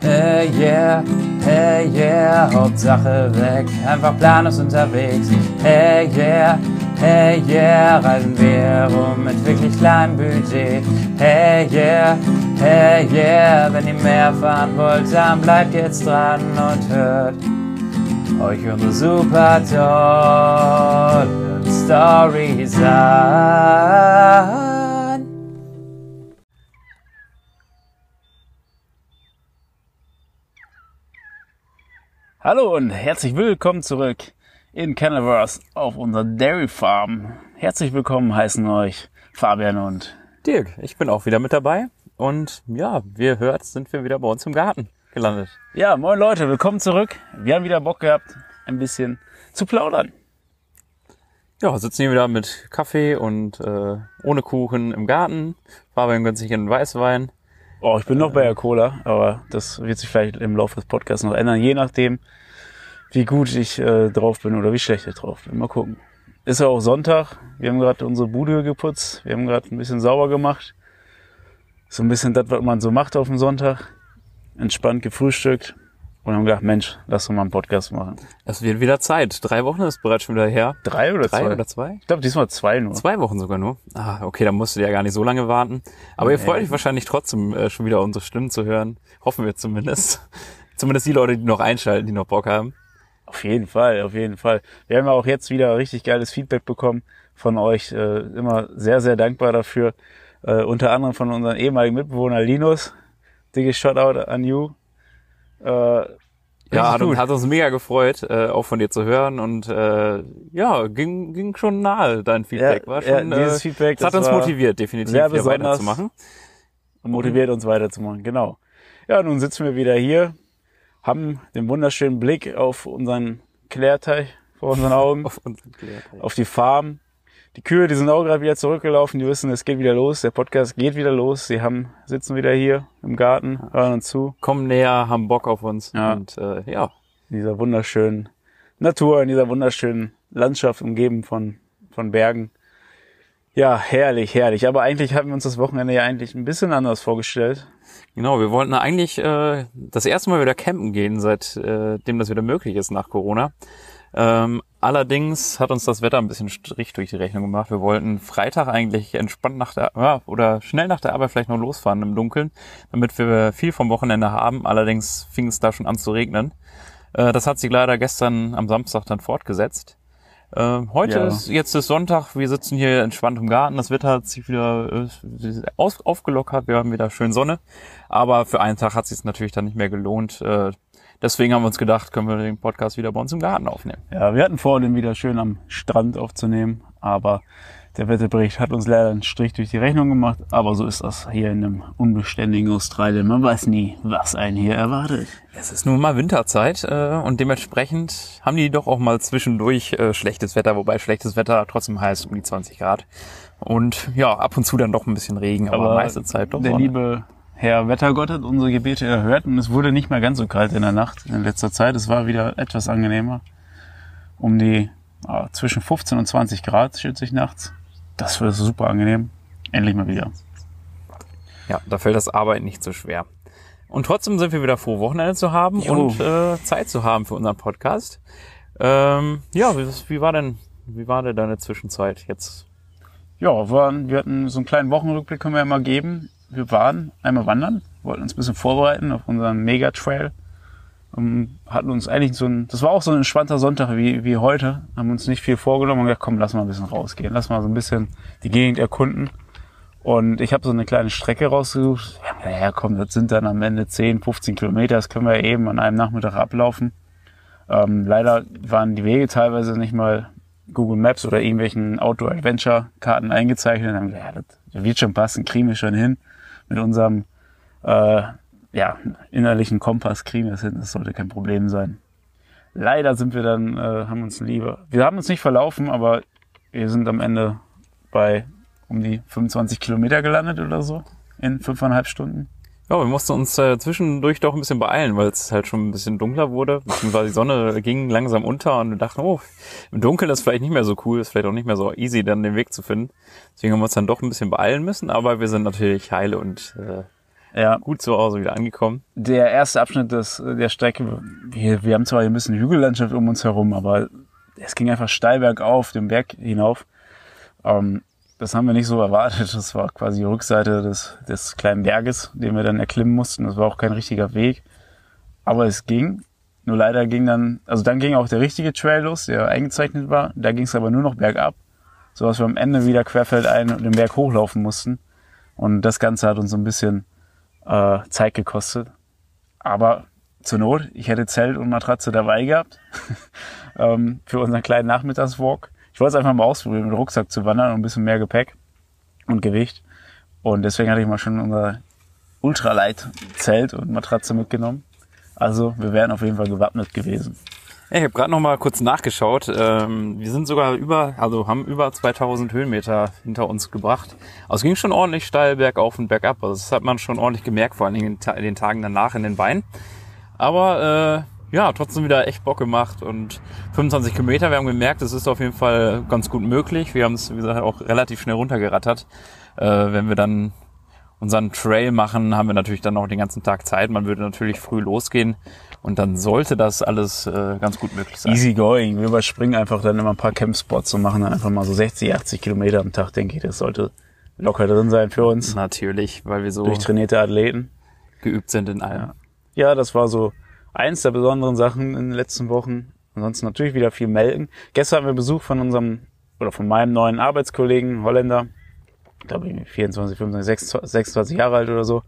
Hey yeah, hey yeah, Hauptsache weg, einfach planlos unterwegs. Hey yeah, hey yeah, reisen wir rum mit wirklich kleinem Budget. Hey yeah, hey yeah, wenn ihr mehr fahren wollt, dann bleibt jetzt dran und hört euch unsere super tollen Stories an. Hallo und herzlich willkommen zurück in Canaverse auf unserer Dairy Farm. Herzlich willkommen heißen euch Fabian und Dirk. Ich bin auch wieder mit dabei und ja, wie ihr hört, sind wir wieder bei uns im Garten gelandet. Ja, moin Leute, willkommen zurück. Wir haben wieder Bock gehabt, ein bisschen zu plaudern. Ja, sitzen hier wieder mit Kaffee und äh, ohne Kuchen im Garten. Fabian gönnt sich einen Weißwein. Oh, ich bin noch bei der Cola, aber das wird sich vielleicht im Laufe des Podcasts noch ändern, je nachdem, wie gut ich äh, drauf bin oder wie schlecht ich drauf bin. Mal gucken. Ist ja auch Sonntag. Wir haben gerade unsere Bude geputzt. Wir haben gerade ein bisschen sauber gemacht. So ein bisschen das, was man so macht auf dem Sonntag. Entspannt gefrühstückt. Und haben gedacht, Mensch, lass uns mal einen Podcast machen. Es wird wieder Zeit. Drei Wochen ist bereits schon wieder her. Drei oder Drei zwei? oder zwei? Ich glaube, diesmal zwei nur. Zwei Wochen sogar nur. Ah, okay, dann musst du ja gar nicht so lange warten. Aber ihr Nee. freut euch wahrscheinlich trotzdem äh, schon wieder unsere Stimmen zu hören. Hoffen wir zumindest. zumindest die Leute, die noch einschalten, die noch Bock haben. Auf jeden Fall, auf jeden Fall. Wir haben ja auch jetzt wieder richtig geiles Feedback bekommen von euch. Äh, immer sehr, sehr dankbar dafür. Äh, unter anderem von unserem ehemaligen Mitbewohner Linus. Dickes Shoutout an you. Äh, Ja, hat, uns- hat uns mega gefreut, äh, auch von dir zu hören und äh, ja, ging, ging schon nahe, dein Feedback. Ja, war ja, schon, dieses äh, Feedback, das hat uns motiviert, definitiv sehr hier weiterzumachen. motiviert uns weiterzumachen, genau. Ja, nun sitzen wir wieder hier, haben den wunderschönen Blick auf unseren Klärteich vor unseren Augen, Auf unseren Klär- auf die Farm. Die Kühe, die sind auch gerade wieder zurückgelaufen, die wissen, es geht wieder los, der Podcast geht wieder los. Sie haben, sitzen wieder hier im Garten, hören uns zu, Kommen näher, haben Bock auf uns Ja. und äh, ja, in dieser wunderschönen Natur, in dieser wunderschönen Landschaft, umgeben von, von Bergen. Ja, herrlich, herrlich. Aber eigentlich hatten wir uns das Wochenende ja eigentlich ein bisschen anders vorgestellt. genau. Wir wollten eigentlich äh, das erste Mal wieder campen gehen, seitdem äh, dem das wieder möglich ist nach Corona. Ähm, allerdings hat uns das Wetter ein bisschen Strich durch die Rechnung gemacht. Wir wollten Freitag eigentlich entspannt nach der ja, oder schnell nach der Arbeit vielleicht noch losfahren im Dunkeln, damit wir viel vom Wochenende haben. Allerdings fing es da schon an zu regnen. Äh, das hat sich leider gestern am Samstag dann fortgesetzt. Ähm, heute Ja. ist jetzt ist Sonntag, wir sitzen hier entspannt im Garten, das Wetter hat sich wieder äh, aus, aufgelockert, wir haben wieder schön Sonne, aber für einen Tag hat es sich natürlich dann nicht mehr gelohnt. Äh, deswegen haben wir uns gedacht, können wir den Podcast wieder bei uns im Garten aufnehmen. Ja, wir hatten vor, den wieder schön am Strand aufzunehmen, aber der Wetterbericht hat uns leider einen Strich durch die Rechnung gemacht. Aber so ist das hier in einem unbeständigen Australien. Man weiß nie, was einen hier erwartet. Es ist nun mal Winterzeit äh, und dementsprechend haben die doch auch mal zwischendurch äh, schlechtes Wetter, wobei schlechtes Wetter trotzdem heißt um die 20 Grad. Und ja, ab und zu dann doch ein bisschen Regen, aber, meiste Zeit doch der Sonne. liebe Herr Wettergott hat unsere Gebete erhört und es wurde nicht mehr ganz so kalt in der Nacht in letzter Zeit. Es war wieder etwas angenehmer. Um die ah, zwischen 15 und 20 Grad, schätze ich, nachts. Das wird super angenehm. Endlich mal wieder. Ja, da fällt das Arbeiten nicht so schwer. Und trotzdem sind wir wieder froh, Wochenende zu haben Jo. und äh, Zeit zu haben für unseren Podcast. Ähm, ja, wie, wie war denn, wie war denn deine Zwischenzeit jetzt? Ja, waren, wir hatten so einen kleinen Wochenrückblick, können wir ja mal geben. Wir waren einmal wandern, wollten uns ein bisschen vorbereiten auf unseren Mega-Trail. Ähm, hatten uns eigentlich so ein, das war auch so ein entspannter Sonntag wie, wie heute, haben uns nicht viel vorgenommen und gesagt, komm, lass mal ein bisschen rausgehen, lass mal so ein bisschen die Gegend erkunden. Und ich habe so eine kleine Strecke rausgesucht. Ja, naja, komm, das sind dann am Ende 10, 15 Kilometer, das können wir eben an einem Nachmittag ablaufen. Ähm, leider waren die Wege teilweise nicht mal Google Maps oder irgendwelchen Outdoor-Adventure-Karten eingezeichnet. Dann haben wir, ja, das wird schon passen, kriegen wir schon hin. Mit unserem äh, ja, innerlichen Kompass kriegen wir es hin, das sollte kein Problem sein. Leider sind wir dann, äh, haben uns lieber, wir haben uns nicht verlaufen, aber wir sind am Ende bei um die 25 Kilometer gelandet oder so in fünfeinhalb Stunden. Ja, wir mussten uns äh, zwischendurch doch ein bisschen beeilen, weil es halt schon ein bisschen dunkler wurde, beziehungsweise die Sonne ging langsam unter und wir dachten, oh, im Dunkeln ist vielleicht nicht mehr so cool, ist vielleicht auch nicht mehr so easy, dann den Weg zu finden. Deswegen haben wir uns dann doch ein bisschen beeilen müssen, aber wir sind natürlich heile und äh, Ja. gut zu Hause wieder angekommen. Der erste Abschnitt des, der Strecke, wir, wir haben zwar ein bisschen Hügellandschaft um uns herum, aber es ging einfach steil bergauf, den Berg hinauf. Ähm, das haben wir nicht so erwartet. Das war quasi die Rückseite des, des kleinen Berges, den wir dann erklimmen mussten. Das war auch kein richtiger Weg. Aber es ging. Nur leider ging dann, also dann ging auch der richtige Trail los, der eingezeichnet war. Da ging es aber nur noch bergab, so dass wir am Ende wieder querfeldein und den Berg hochlaufen mussten. Und das Ganze hat uns so ein bisschen äh, Zeit gekostet. Aber zur Not, ich hätte Zelt und Matratze dabei gehabt ähm, für unseren kleinen Nachmittagswalk. Ich wollte es einfach mal ausprobieren, mit Rucksack zu wandern und ein bisschen mehr Gepäck und Gewicht. Und deswegen hatte ich mal schon unser Ultralight-Zelt und Matratze mitgenommen. Also wir wären auf jeden Fall gewappnet gewesen. Ich habe gerade noch mal kurz nachgeschaut. Ähm, wir sind sogar über, also haben über 2000 Höhenmeter hinter uns gebracht. Also es ging schon ordentlich steil bergauf und bergab. Also das hat man schon ordentlich gemerkt, vor allen Dingen in den Tagen danach in den Beinen. Aber äh, ja, trotzdem wieder echt Bock gemacht und 25 Kilometer. Wir haben gemerkt, es ist auf jeden Fall ganz gut möglich. Wir haben es, wie gesagt, auch relativ schnell runtergerattert. Äh, wenn wir dann unseren Trail machen, haben wir natürlich dann noch den ganzen Tag Zeit. Man würde natürlich früh losgehen und dann sollte das alles äh, ganz gut möglich sein. Easy going. Wir überspringen einfach dann immer ein paar Campspots und machen dann einfach mal so 60, 80 Kilometer am Tag, denke ich. Das sollte locker drin sein für uns. Natürlich, weil wir so Durchtrainierte Athleten. geübt sind in allem. Ja. ja, das war so eins der besonderen Sachen in den letzten Wochen. Ansonsten natürlich wieder viel melden. Gestern hatten wir Besuch von unserem oder von meinem neuen Arbeitskollegen, Holländer. Ich glaube, 24, 25, 26, 26 Jahre alt oder so.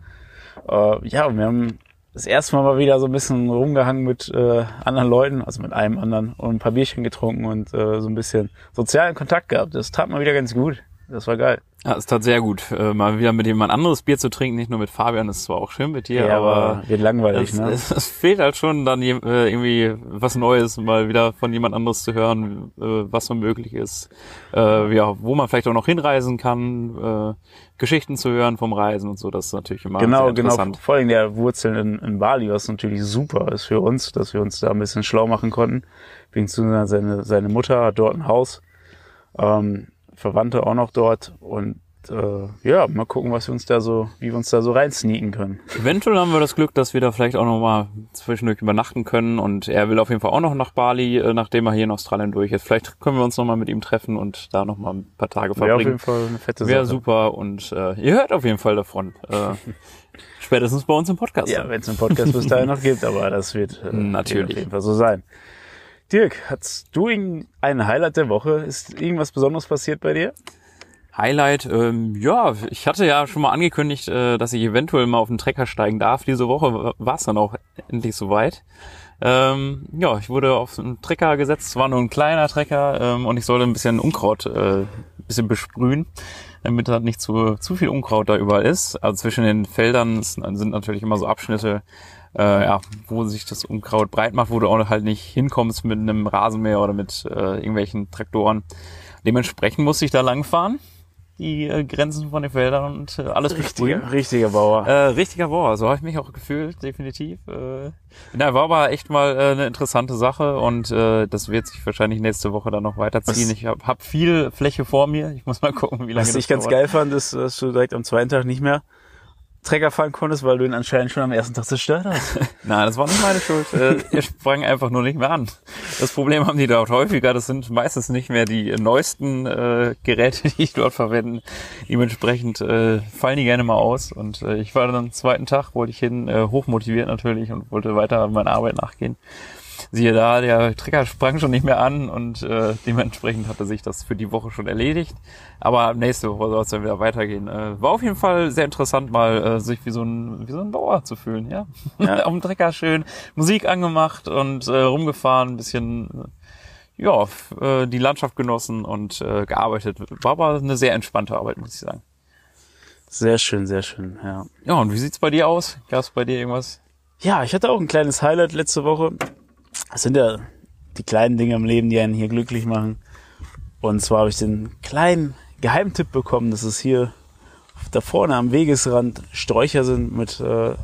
Äh, ja, und wir haben das erste Mal mal wieder so ein bisschen rumgehangen mit äh, anderen Leuten, also mit einem anderen und ein paar Bierchen getrunken und äh, so ein bisschen sozialen Kontakt gehabt. Das tat mal wieder ganz gut. Das war geil. Ja, es tat sehr gut, äh, mal wieder mit jemand anderes Bier zu trinken, nicht nur mit Fabian, das ist zwar auch schön mit dir, aber wird langweilig, es, ne? es, es fehlt halt schon dann je- äh, irgendwie was Neues, mal wieder von jemand anderes zu hören, äh, was so möglich ist, äh, ja, wo man vielleicht auch noch hinreisen kann, äh, Geschichten zu hören vom Reisen und so, das ist natürlich immer Genau, sehr genau. interessant. Vor allem der Wurzeln in, in Bali, was natürlich super ist für uns, dass wir uns da ein bisschen schlau machen konnten. Wegen seine, seine Mutter hat dort ein Haus, ähm, Verwandte auch noch dort und äh, ja, mal gucken, was wir uns da so, wie wir uns da so reinsneaken können. Eventuell haben wir das Glück, dass wir da vielleicht auch noch mal zwischendurch übernachten können und er will auf jeden Fall auch noch nach Bali, äh, nachdem er hier in Australien durch ist. Vielleicht können wir uns noch mal mit ihm treffen und da noch mal ein paar Tage Wäre auf verbringen. jeden Fall eine fette Wäre Sache. super und äh, ihr hört auf jeden Fall davon. Äh, spätestens bei uns im Podcast. Ja, wenn es einen Podcast bis dahin noch gibt, aber das wird äh, Natürlich. auf jeden Fall so sein. Dirk, hast du ein Highlight der Woche? Ist irgendwas Besonderes passiert bei dir? Highlight, ähm, ja, ich hatte ja schon mal angekündigt, äh, dass ich eventuell mal auf den Trecker steigen darf. Diese Woche war es dann auch endlich soweit. Ähm, ja, ich wurde auf einen Trecker gesetzt, es war nur ein kleiner Trecker ähm, und ich sollte ein bisschen Unkraut äh, ein bisschen besprühen, damit da nicht zu, zu viel Unkraut da überall ist. Also zwischen den Feldern sind natürlich immer so Abschnitte, äh, ja, wo sich das Unkraut breit macht, wo du auch halt nicht hinkommst mit einem Rasenmäher oder mit äh, irgendwelchen Traktoren. Dementsprechend musste ich da langfahren, die äh, Grenzen von den Feldern und äh, alles besprühen. Richtiger, richtiger Bauer. Äh, richtiger Bauer, so habe ich mich auch gefühlt, definitiv. Äh, na, war aber echt mal äh, eine interessante Sache und äh, das wird sich wahrscheinlich nächste Woche dann noch weiterziehen. Was- Ich habe hab viel Fläche vor mir. Ich muss mal gucken, wie lange Was das ich ganz dauert. geil fand, ist, dass du direkt am zweiten Tag nicht mehr Trecker fahren konntest, weil du ihn anscheinend schon am ersten Tag zerstört hast. Nein, das war nicht meine Schuld. Äh, er sprang einfach nur nicht mehr an. Das Problem haben die dort häufiger. Das sind meistens nicht mehr die neuesten äh, Geräte, die ich dort verwende. Dementsprechend äh, fallen die gerne mal aus. Und äh, ich war dann am zweiten Tag, wollte ich hin, äh, hochmotiviert natürlich und wollte weiter meiner Arbeit nachgehen. Siehe da, der Trecker sprang schon nicht mehr an und äh, dementsprechend hatte sich das für die Woche schon erledigt. Aber nächste Woche soll es dann wieder weitergehen. Äh, war auf jeden Fall sehr interessant, mal äh, sich wie so ein wie so ein Bauer zu fühlen, ja. Ja. Auf dem Trecker schön Musik angemacht und äh, rumgefahren, ein bisschen ja, äh, die Landschaft genossen und äh, gearbeitet. War aber eine sehr entspannte Arbeit, muss ich sagen. Sehr schön, sehr schön, ja. Ja, und wie sieht's bei dir aus? Gab's bei dir irgendwas? Ja, ich hatte auch ein kleines Highlight letzte Woche. Das sind ja die kleinen Dinge im Leben, die einen hier glücklich machen. Und zwar habe ich den kleinen Geheimtipp bekommen, dass es hier da vorne am Wegesrand Sträucher sind mit äh,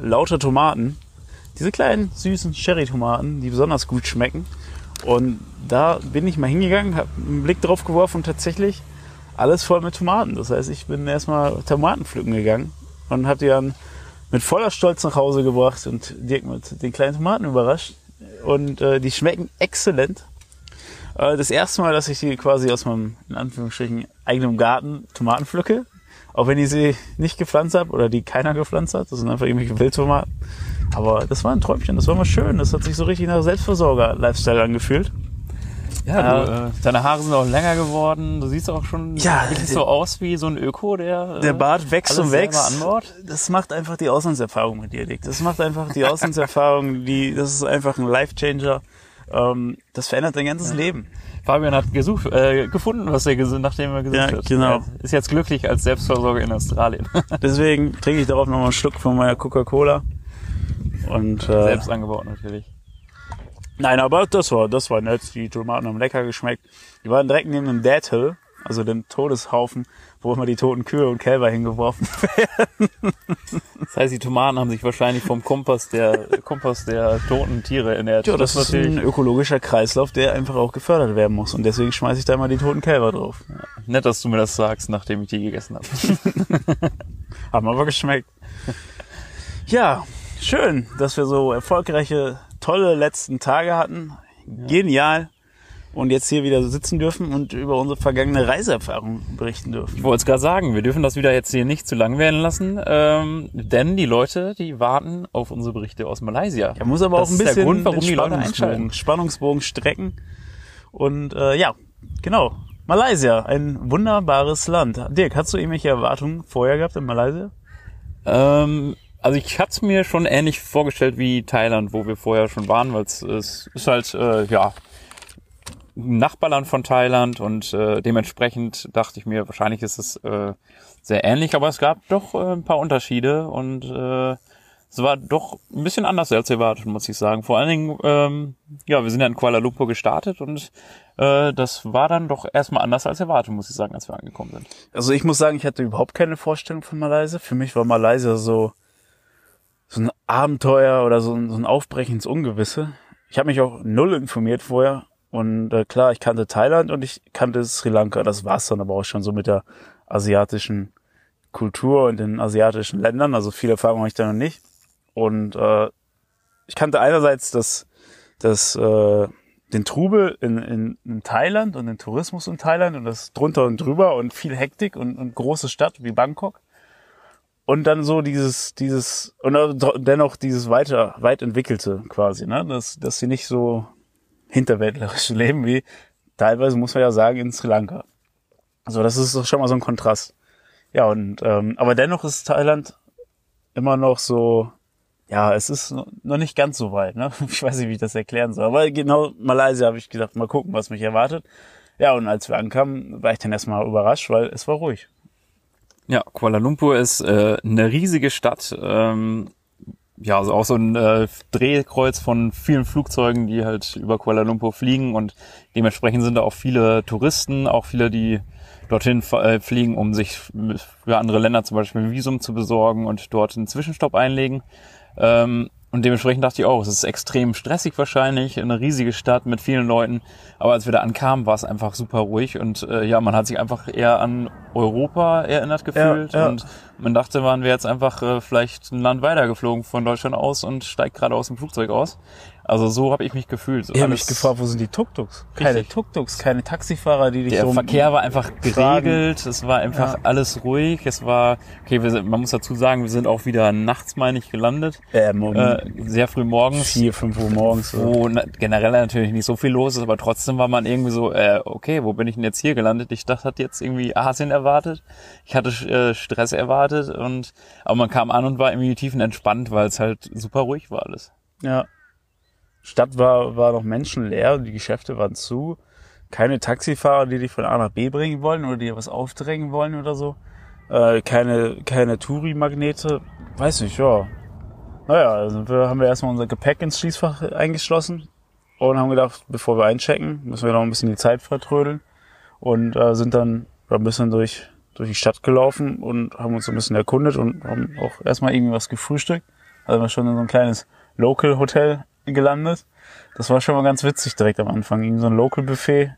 lauter Tomaten. Diese kleinen, süßen Cherry-Tomaten, die besonders gut schmecken. Und da bin ich mal hingegangen, habe einen Blick drauf geworfen und tatsächlich alles voll mit Tomaten. Das heißt, ich bin erstmal Tomaten pflücken gegangen und habe die dann mit voller Stolz nach Hause gebracht und Dirk mit den kleinen Tomaten überrascht. Und äh, die schmecken exzellent. Äh, das erste Mal, dass ich die quasi aus meinem, in Anführungsstrichen, eigenen Garten Tomaten pflücke. Auch wenn ich sie nicht gepflanzt habe oder die keiner gepflanzt hat. Das sind einfach irgendwelche Wildtomaten. Aber das war ein Träumchen, das war mal schön. Das hat sich so richtig nach Selbstversorger-Lifestyle angefühlt. Ja, du, äh, deine Haare sind auch länger geworden. Du siehst auch schon Ja, der- so aus wie so ein Öko, der, äh, Der Bart wächst und wächst. anbaut. Das macht einfach die Auslandserfahrung mit dir, Dick. Das macht einfach die Auslandserfahrung, die, das ist einfach ein Life-Changer. Ähm, das verändert dein ganzes Leben. Fabian hat gesucht, äh, gefunden, was er gesucht, nachdem er gesucht Ja, hat. genau. Er ist jetzt glücklich als Selbstversorger in Australien. Deswegen trinke ich darauf nochmal einen Schluck von meiner Coca-Cola. Und äh, Selbst angebaut natürlich. Nein, aber das war, das war nett. Die Tomaten haben lecker geschmeckt. Die waren direkt neben dem Dead Hill, also dem Todeshaufen, wo immer die toten Kühe und Kälber hingeworfen werden. Das heißt, die Tomaten haben sich wahrscheinlich vom Kompass der Kompass der toten Tiere ernährt. Ja, das, ist ein ökologischer Kreislauf, der einfach auch gefördert werden muss. Und deswegen schmeiße ich da immer die toten Kälber drauf. nett, dass du mir das sagst, nachdem ich die gegessen habe. Haben aber geschmeckt. Ja, schön, dass wir so erfolgreiche, tolle letzten Tage hatten. Genial. Und jetzt hier wieder sitzen dürfen und über unsere vergangene Reiseerfahrung berichten dürfen. Ich wollte es gerade sagen, wir dürfen das wieder jetzt hier nicht zu lang werden lassen, ähm, denn die Leute, die warten auf unsere Berichte aus Malaysia. Da muss aber Das auch ein ist der bisschen Grund, warum den die Leute Spannungsbogen, einschalten. Spannungsbogen strecken. Und äh, ja, genau. Malaysia, ein wunderbares Land. Dirk, hast du irgendwelche Erwartungen vorher gehabt in Malaysia? Ähm, also ich hatte es mir schon ähnlich vorgestellt wie Thailand, wo wir vorher schon waren, weil es ist halt äh, ja Nachbarland von Thailand und äh, dementsprechend dachte ich mir, wahrscheinlich ist es äh, sehr ähnlich, aber es gab doch äh, ein paar Unterschiede und äh, es war doch ein bisschen anders als erwartet, muss ich sagen. Vor allen Dingen, ähm, ja, wir sind ja in Kuala Lumpur gestartet und äh, das war dann doch erstmal anders als erwartet, muss ich sagen, als wir angekommen sind. Also ich muss sagen, ich hatte überhaupt keine Vorstellung von Malaysia. Für mich war Malaysia so, so ein Abenteuer oder so ein, so ein Aufbrechen ins Ungewisse. Ich habe mich auch null informiert vorher. Und äh, klar, ich kannte Thailand und ich kannte Sri Lanka. Das war's dann aber auch schon so mit der asiatischen Kultur und den asiatischen Ländern. Also viel Erfahrung habe ich da noch nicht. Und äh, ich kannte einerseits das, das äh, den Trubel in, in, in Thailand und den Tourismus in Thailand und das drunter und drüber und viel Hektik und, und große Stadt wie Bangkok. Und dann so dieses, dieses, und dennoch dieses weiter, weit entwickelte quasi, ne, dass, dass sie nicht so hinterwäldlerisch leben wie teilweise, muss man ja sagen, in Sri Lanka. Also das ist doch schon mal so ein Kontrast. Ja, und, ähm, aber dennoch ist Thailand immer noch so, ja, es ist no- noch nicht ganz so weit, ne? Ich weiß nicht, wie ich das erklären soll. Aber genau Malaysia habe ich gedacht, mal gucken, was mich erwartet. Ja, und als wir ankamen, war ich dann erstmal überrascht, weil es war ruhig. Ja, Kuala Lumpur ist äh, eine riesige Stadt. Ähm, ja, also auch so ein äh, Drehkreuz von vielen Flugzeugen, die halt über Kuala Lumpur fliegen und dementsprechend sind da auch viele Touristen, auch viele, die dorthin äh, fliegen, um sich für andere Länder zum Beispiel ein Visum zu besorgen und dort einen Zwischenstopp einlegen. Ähm, und dementsprechend dachte ich auch, es ist extrem stressig wahrscheinlich, eine riesige Stadt mit vielen Leuten. Aber als wir da ankamen, war es einfach super ruhig und äh, ja, man hat sich einfach eher an Europa erinnert gefühlt ja. und man dachte, waren wir jetzt einfach äh, vielleicht ein Land weitergeflogen von Deutschland aus und steigt gerade aus dem Flugzeug aus. Also so habe ich mich gefühlt. So Ich habe mich gefragt, wo sind die Tuk-Tuks? Keine. Tuk-Tuks, keine Taxifahrer, die dich Der so Verkehr war einfach geregelt, es war einfach Ja. alles ruhig, es war, okay, wir sind, man muss dazu sagen, wir sind auch wieder nachts, meine ich, gelandet, ähm, um äh, sehr früh morgens, vier, fünf Uhr morgens. wo na, generell natürlich nicht so viel los ist, aber trotzdem war man irgendwie so, äh, okay, wo bin ich denn jetzt hier gelandet? Ich dachte, hatte jetzt irgendwie Asien erwartet, ich hatte äh, Stress erwartet und, aber man kam an und war irgendwie tiefenentspannt, weil es halt super ruhig war alles. Ja. Stadt war, war noch menschenleer, die Geschäfte waren zu. Keine Taxifahrer, die dich von A nach B bringen wollen oder dir was aufdrängen wollen oder so. Äh, keine, keine Touri-Magnete. Weiß nicht, ja. Naja, also wir haben wir erstmal unser Gepäck ins Schließfach eingeschlossen und haben gedacht, bevor wir einchecken, müssen wir noch ein bisschen die Zeit vertrödeln und äh, sind dann ein bisschen durch, durch die Stadt gelaufen und haben uns ein bisschen erkundet und haben auch erstmal irgendwie was gefrühstückt. Also wir schon in so ein kleines Local Hotel gelandet. Das war schon mal ganz witzig direkt am Anfang. Irgendwie so ein Local Buffet.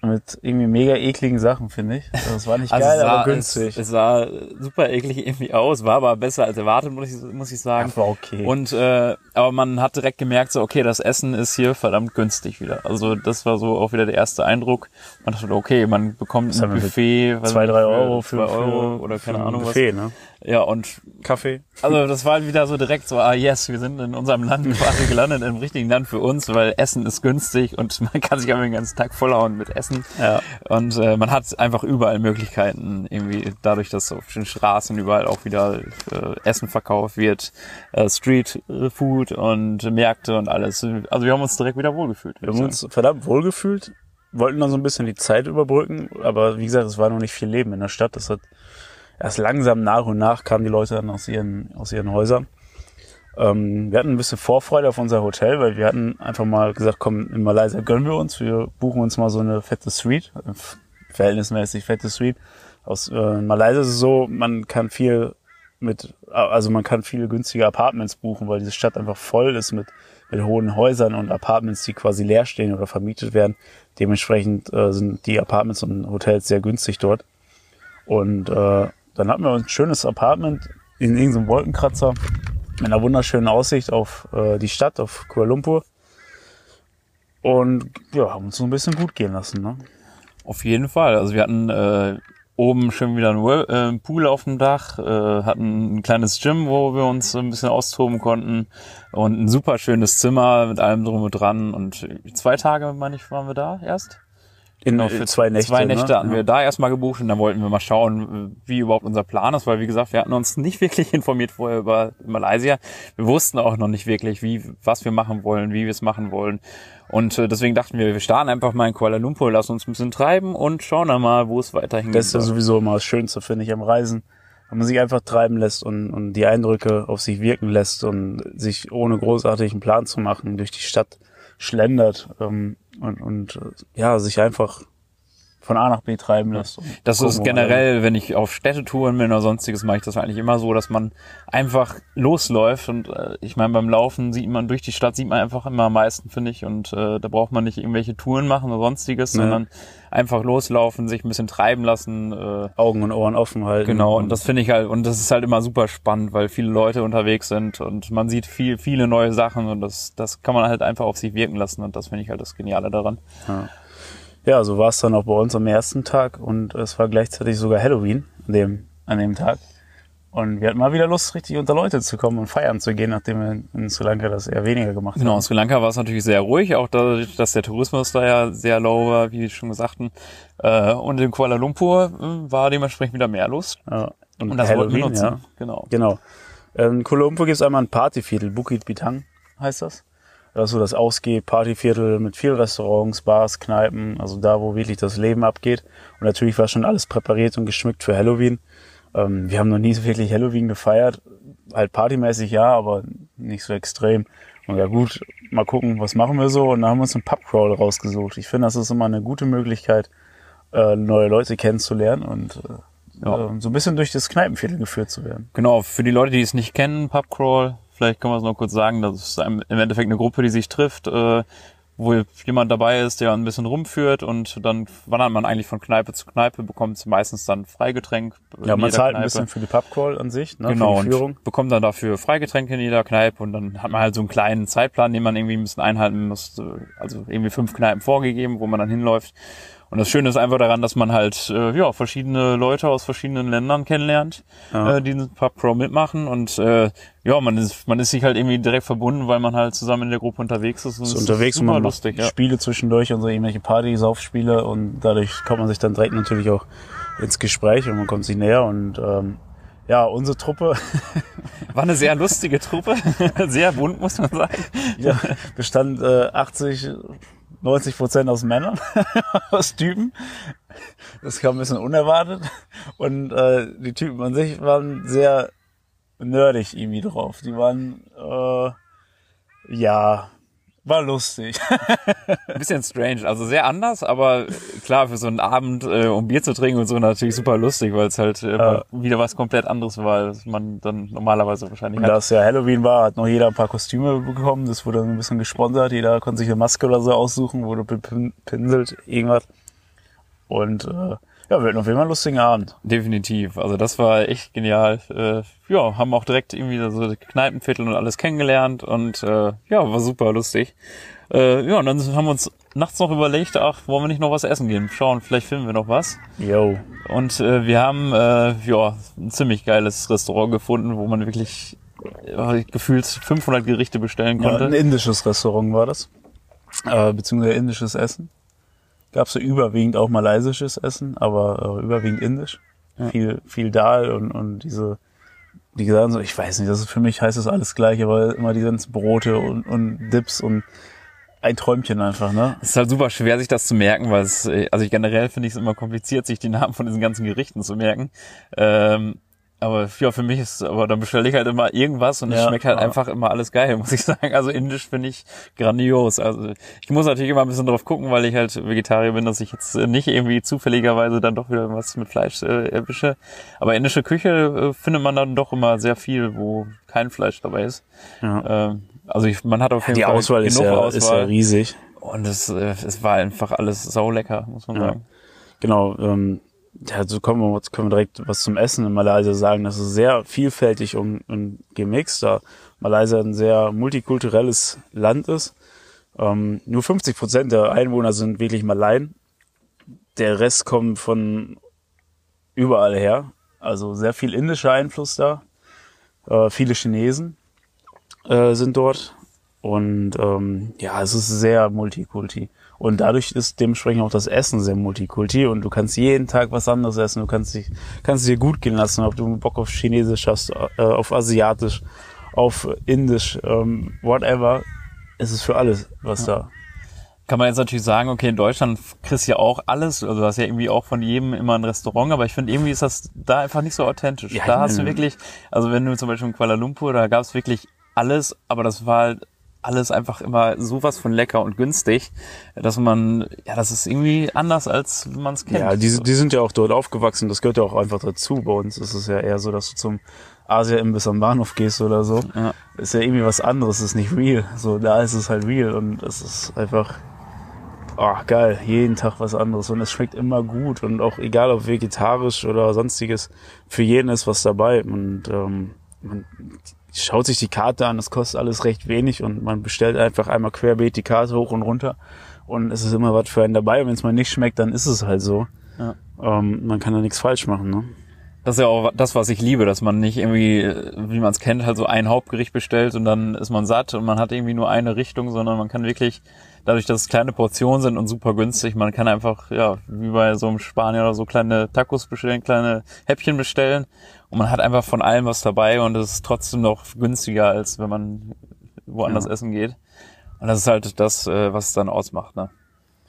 Mit irgendwie mega ekligen Sachen, finde ich. Also, Das war nicht Also geil, sah, aber günstig. Es, es sah super eklig irgendwie aus, war aber besser als erwartet, muss ich, muss ich sagen. Ach, war okay. Und äh, aber man hat direkt gemerkt, so okay, das Essen ist hier verdammt günstig wieder. Also das war so auch wieder der erste Eindruck. Man dachte, okay, man bekommt ein haben wir Buffet, was zwei, drei Euro zwei für, Euro für, oder keine ein Ahnung Buffet, ne? was. Ja und Kaffee. also das war wieder so direkt so, ah yes, wir sind in unserem Land quasi gelandet, im richtigen Land für uns, weil Essen ist günstig und man kann sich einfach den ganzen Tag vollhauen mit Essen. Ja. Und äh, man hat einfach überall Möglichkeiten, irgendwie dadurch, dass auf den Straßen überall auch wieder äh, Essen verkauft wird, äh, Street Food und Märkte und alles. Also wir haben uns direkt wieder wohlgefühlt. Wir haben uns verdammt wohlgefühlt, wollten dann so ein bisschen die Zeit überbrücken, aber wie gesagt, es war noch nicht viel Leben in der Stadt. Das hat erst langsam nach und nach kamen die Leute dann aus ihren, aus ihren Häusern. Ähm, wir hatten ein bisschen Vorfreude auf unser Hotel, weil wir hatten einfach mal gesagt, komm, in Malaysia gönnen wir uns, wir buchen uns mal so eine fette Suite, äh, verhältnismäßig fette Suite. Aus äh, Malaysia ist es so, man kann viel mit, also man kann viele günstige Apartments buchen, weil diese Stadt einfach voll ist mit, mit hohen Häusern und Apartments, die quasi leer stehen oder vermietet werden. Dementsprechend äh, sind die Apartments und Hotels sehr günstig dort. Und äh, dann hatten wir ein schönes Apartment in irgendeinem Wolkenkratzer mit einer wunderschönen Aussicht auf äh, die Stadt, auf Kuala Lumpur. Und ja, haben uns so ein bisschen gut gehen lassen. Ne? Auf jeden Fall. Also wir hatten äh, oben schön wieder einen äh, Pool auf dem Dach, äh, hatten ein kleines Gym, wo wir uns ein bisschen austoben konnten und ein super schönes Zimmer mit allem drum und dran. Und zwei Tage, meine ich, waren wir da erst. In Genau, äh, zwei Nächte. Zwei Nächte ne? hatten wir da erstmal gebucht und dann wollten wir mal schauen, wie überhaupt unser Plan ist, weil wie gesagt, wir hatten uns nicht wirklich informiert vorher über Malaysia. Wir wussten auch noch nicht wirklich, wie, was wir machen wollen, wie wir es machen wollen. Und äh, deswegen dachten wir, wir starten einfach mal in Kuala Lumpur, lassen uns ein bisschen treiben und schauen dann mal, wo es weiterhin Das ist ja geht. sowieso immer das Schönste, finde ich, am Reisen. Wenn man sich einfach treiben lässt und, und die Eindrücke auf sich wirken lässt und sich ohne großartigen Plan zu machen durch die Stadt schlendert ähm, und, und äh, ja, sich einfach von A nach B treiben lässt. Das ist generell, wenn ich auf Städtetouren bin oder sonstiges, mache ich das eigentlich immer so, dass man einfach losläuft und äh, ich meine, beim Laufen sieht man durch die Stadt sieht man einfach immer am meisten, finde ich, und äh, da braucht man nicht irgendwelche Touren machen oder sonstiges, Ja. sondern einfach loslaufen, sich ein bisschen treiben lassen. Äh, Augen und Ohren offen halten. Genau, und das finde ich halt, und das ist halt immer super spannend, weil viele Leute unterwegs sind und man sieht viel, viele neue Sachen und das, das kann man halt einfach auf sich wirken lassen und das finde ich halt das Geniale daran. Ja, so war es dann auch bei uns am ersten Tag und es war gleichzeitig sogar Halloween an dem, an dem Tag. Und wir hatten mal wieder Lust, richtig unter Leute zu kommen und feiern zu gehen, nachdem wir in Sri Lanka das eher weniger gemacht Genau, in haben. Sri Lanka war es natürlich sehr ruhig, auch dadurch, dass der Tourismus da ja sehr low war, wie schon sagten. Äh, Und in Kuala Lumpur äh, war dementsprechend wieder mehr los. Ja. Und, Und das wollten wir Halloween, nutzen. ja. Genau. Genau. In Kuala Lumpur gibt es einmal ein Partyviertel, Bukit Bintang heißt das. Das ist so das Ausgeh-Partyviertel mit vielen Restaurants, Bars, Kneipen, also da, wo wirklich das Leben abgeht. Und natürlich war schon alles präpariert und geschmückt für Halloween. Ähm, wir haben noch nie so wirklich Halloween gefeiert. Halt partymäßig ja, aber nicht so extrem. Und ja gut, mal gucken, was machen wir so. Und dann haben wir uns einen Pubcrawl rausgesucht. Ich finde, das ist immer eine gute Möglichkeit, äh, neue Leute kennenzulernen und äh, Ja. äh, so ein bisschen durch das Kneipenviertel geführt zu werden. Genau, für die Leute, die es nicht kennen, Pubcrawl, vielleicht können wir es noch kurz sagen, das ist im Endeffekt eine Gruppe, die sich trifft, äh, wo jemand dabei ist, der ein bisschen rumführt und dann wandert man eigentlich von Kneipe zu Kneipe, bekommt meistens dann Freigetränk. Ja, man zahlt ein Kneipe. bisschen für die Pubcall an sich, ne, Genau, für die Führung. und bekommt dann dafür Freigetränke in jeder Kneipe und dann hat man halt so einen kleinen Zeitplan, den man irgendwie ein bisschen einhalten muss. Also irgendwie fünf Kneipen vorgegeben, wo man dann hinläuft. Und das Schöne ist einfach daran, dass man halt äh, ja verschiedene Leute aus verschiedenen Ländern kennenlernt, Ja. äh, die den Pubcrawl mitmachen und äh, ja, man ist man ist sich halt irgendwie direkt verbunden, weil man halt zusammen in der Gruppe unterwegs ist. Und Ist es unterwegs super man lustig, ja. Spiele zwischendurch und so irgendwelche Party, Saufspiele und dadurch kommt man sich dann direkt natürlich auch ins Gespräch und man kommt sich näher und ähm, ja, unsere Truppe War eine sehr lustige Truppe, sehr bunt, muss man sagen. ja, bestand äh, 80, 90 Prozent aus Männern, aus Typen. Das kam ein bisschen unerwartet. Und äh, die Typen an sich waren sehr nerdig irgendwie drauf. Die waren, äh, ja, war lustig. Ein bisschen strange, also sehr anders, aber klar, für so einen Abend, äh, um Bier zu trinken und so, natürlich super lustig, weil es halt äh, Ja. wieder was komplett anderes war, als man dann normalerweise wahrscheinlich Und hat. da es ja Halloween war, hat noch jeder ein paar Kostüme bekommen. Das wurde dann ein bisschen gesponsert. Jeder konnte sich eine Maske oder so aussuchen, wurde bepinselt, irgendwas. Und äh, ja, wir hatten auf jeden Fall einen lustigen Abend. Definitiv. Also das war echt genial. Äh, ja, haben auch direkt irgendwie so Kneipenviertel und alles kennengelernt und äh, ja, war super lustig. Äh, ja, und dann haben wir uns nachts noch überlegt, ach, wollen wir nicht noch was essen gehen? Schauen, vielleicht finden wir noch was. Yo. Und äh, wir haben äh, ja ein ziemlich geiles Restaurant gefunden, wo man wirklich äh, gefühlt 500 Gerichte bestellen Ja, konnte. ein indisches Restaurant war das. Äh, beziehungsweise indisches Essen. Gab's so überwiegend auch malaysisches Essen, aber äh, überwiegend indisch. Ja. Viel, viel Dal und, und diese, die sagen so, ich weiß nicht, das ist für mich heißt das alles gleich, aber immer die ganzen Brote und, und Dips und ein Träumchen einfach, ne? Es ist halt super schwer, sich das zu merken, weil es, äh, also ich generell finde ich es immer kompliziert, sich die Namen von diesen ganzen Gerichten zu merken. Ähm, aber ja, für mich ist, aber dann bestelle ich halt immer irgendwas und es Ja, schmeckt halt ja. einfach immer alles geil, muss ich sagen. Also indisch finde ich grandios. Also ich muss natürlich immer ein bisschen drauf gucken, weil ich halt Vegetarier bin, dass ich jetzt äh, nicht irgendwie zufälligerweise dann doch wieder was mit Fleisch äh, erwische. Aber indische Küche äh, findet man dann doch immer sehr viel, wo kein Fleisch dabei ist. Ja. Ähm, also ich, man hat auf jeden Die Fall Auswahl ist genug ja, Auswahl. ist ja riesig. Und es, äh, es war einfach alles saulecker, muss man sagen. Genau, ähm, ja, so kommen wir, können wir direkt was zum Essen in Malaysia sagen. Das ist sehr vielfältig und, und gemixt, da Malaysia ein sehr multikulturelles Land ist. Ähm, nur 50 Prozent der Einwohner sind wirklich Malaien. Der Rest kommt von überall her. Also sehr viel indischer Einfluss da. Äh, viele Chinesen äh, sind dort. Und ähm, ja, es ist sehr multikulti. Und dadurch ist dementsprechend auch das Essen sehr multikulti und du kannst jeden Tag was anderes essen. Du kannst dich, kannst dir gut gehen lassen, ob du Bock auf Chinesisch hast, äh, auf Asiatisch, auf Indisch, ähm, whatever. Es ist für alles was da. Kann man jetzt natürlich sagen, okay, in Deutschland kriegst du ja auch alles, also du hast ja irgendwie auch von jedem immer ein Restaurant, aber ich finde irgendwie ist das da einfach nicht so authentisch. Ja, da hast du wirklich, also wenn du zum Beispiel in Kuala Lumpur, da gab es wirklich alles, aber das war halt alles einfach immer sowas von lecker und günstig, dass man, ja, das ist irgendwie anders, als man es kennt. Ja, die, die sind ja auch dort aufgewachsen. Das gehört ja auch einfach dazu. Bei uns ist es ja eher so, dass du zum Asia-Imbiss am Bahnhof gehst oder so. Ja. Ist ja irgendwie was anderes. ist nicht real. So, da ist es halt real und es ist einfach, oh, geil. Jeden Tag was anderes und es schmeckt immer gut und auch egal ob vegetarisch oder sonstiges, für jeden ist was dabei und ähm, man schaut sich die Karte an, es kostet alles recht wenig und man bestellt einfach einmal querbeet die Karte hoch und runter und es ist immer was für einen dabei und wenn es mal nicht schmeckt, dann ist es halt so. Ja. Ähm, man kann da nichts falsch machen, ne? Das ist ja auch das, was ich liebe, dass man nicht irgendwie, wie man es kennt, halt so ein Hauptgericht bestellt und dann ist man satt und man hat irgendwie nur eine Richtung, sondern man kann wirklich, dadurch, dass es kleine Portionen sind und super günstig, man kann einfach, ja, wie bei so einem Spanier oder so kleine Tacos bestellen, kleine Häppchen bestellen und man hat einfach von allem was dabei und es ist trotzdem noch günstiger, als wenn man woanders Ja. essen geht. Und das ist halt das, äh, was es dann ausmacht, ne?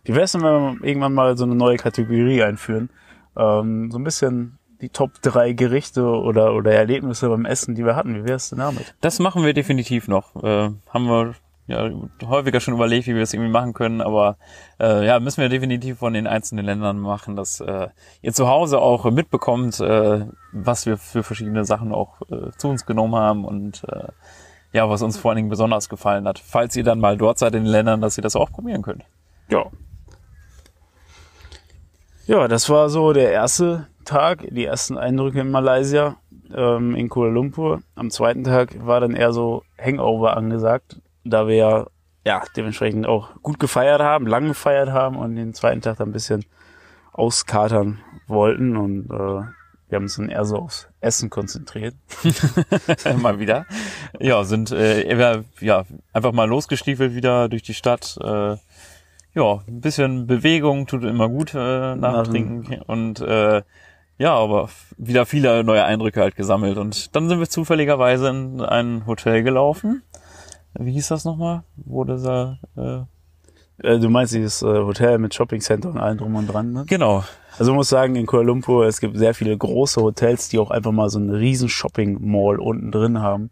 Wie wär's denn, wenn wir irgendwann mal so eine neue Kategorie einführen? Ähm, so ein bisschen die Top drei Gerichte oder, oder Erlebnisse beim Essen, die wir hatten. Wie wär's denn damit? Das machen wir definitiv noch. Äh, haben wir ja häufiger schon überlegt, wie wir das irgendwie machen können, aber äh, ja, müssen wir definitiv von den einzelnen Ländern machen, dass äh, ihr zu Hause auch mitbekommt, äh, was wir für verschiedene Sachen auch äh, zu uns genommen haben und äh, ja, was uns vor allen Dingen besonders gefallen hat. Falls ihr dann mal dort seid in den Ländern, dass ihr das auch probieren könnt. Ja. Ja, das war so der erste Tag, die ersten Eindrücke in Malaysia, ähm, in Kuala Lumpur. Am zweiten Tag war dann eher so Hangover angesagt, da wir ja, ja dementsprechend auch gut gefeiert haben, lang gefeiert haben und den zweiten Tag dann ein bisschen auskatern wollten und äh, wir haben uns dann eher so aufs Essen konzentriert. mal wieder. Ja, sind äh, ja einfach mal losgestiefelt wieder durch die Stadt. Äh, ja, ein bisschen Bewegung tut immer gut äh, nach Trinken und äh, ja, aber wieder viele neue Eindrücke halt gesammelt und dann sind wir zufälligerweise in ein Hotel gelaufen. Wie hieß das nochmal? Wo dieser äh, Äh, du meinst dieses äh, Hotel mit Shoppingcenter und allem drum und dran, ne? genau Also muss sagen, in Kuala Lumpur, es gibt sehr viele große Hotels, die auch einfach mal so eine riesen Shopping Mall unten drin haben.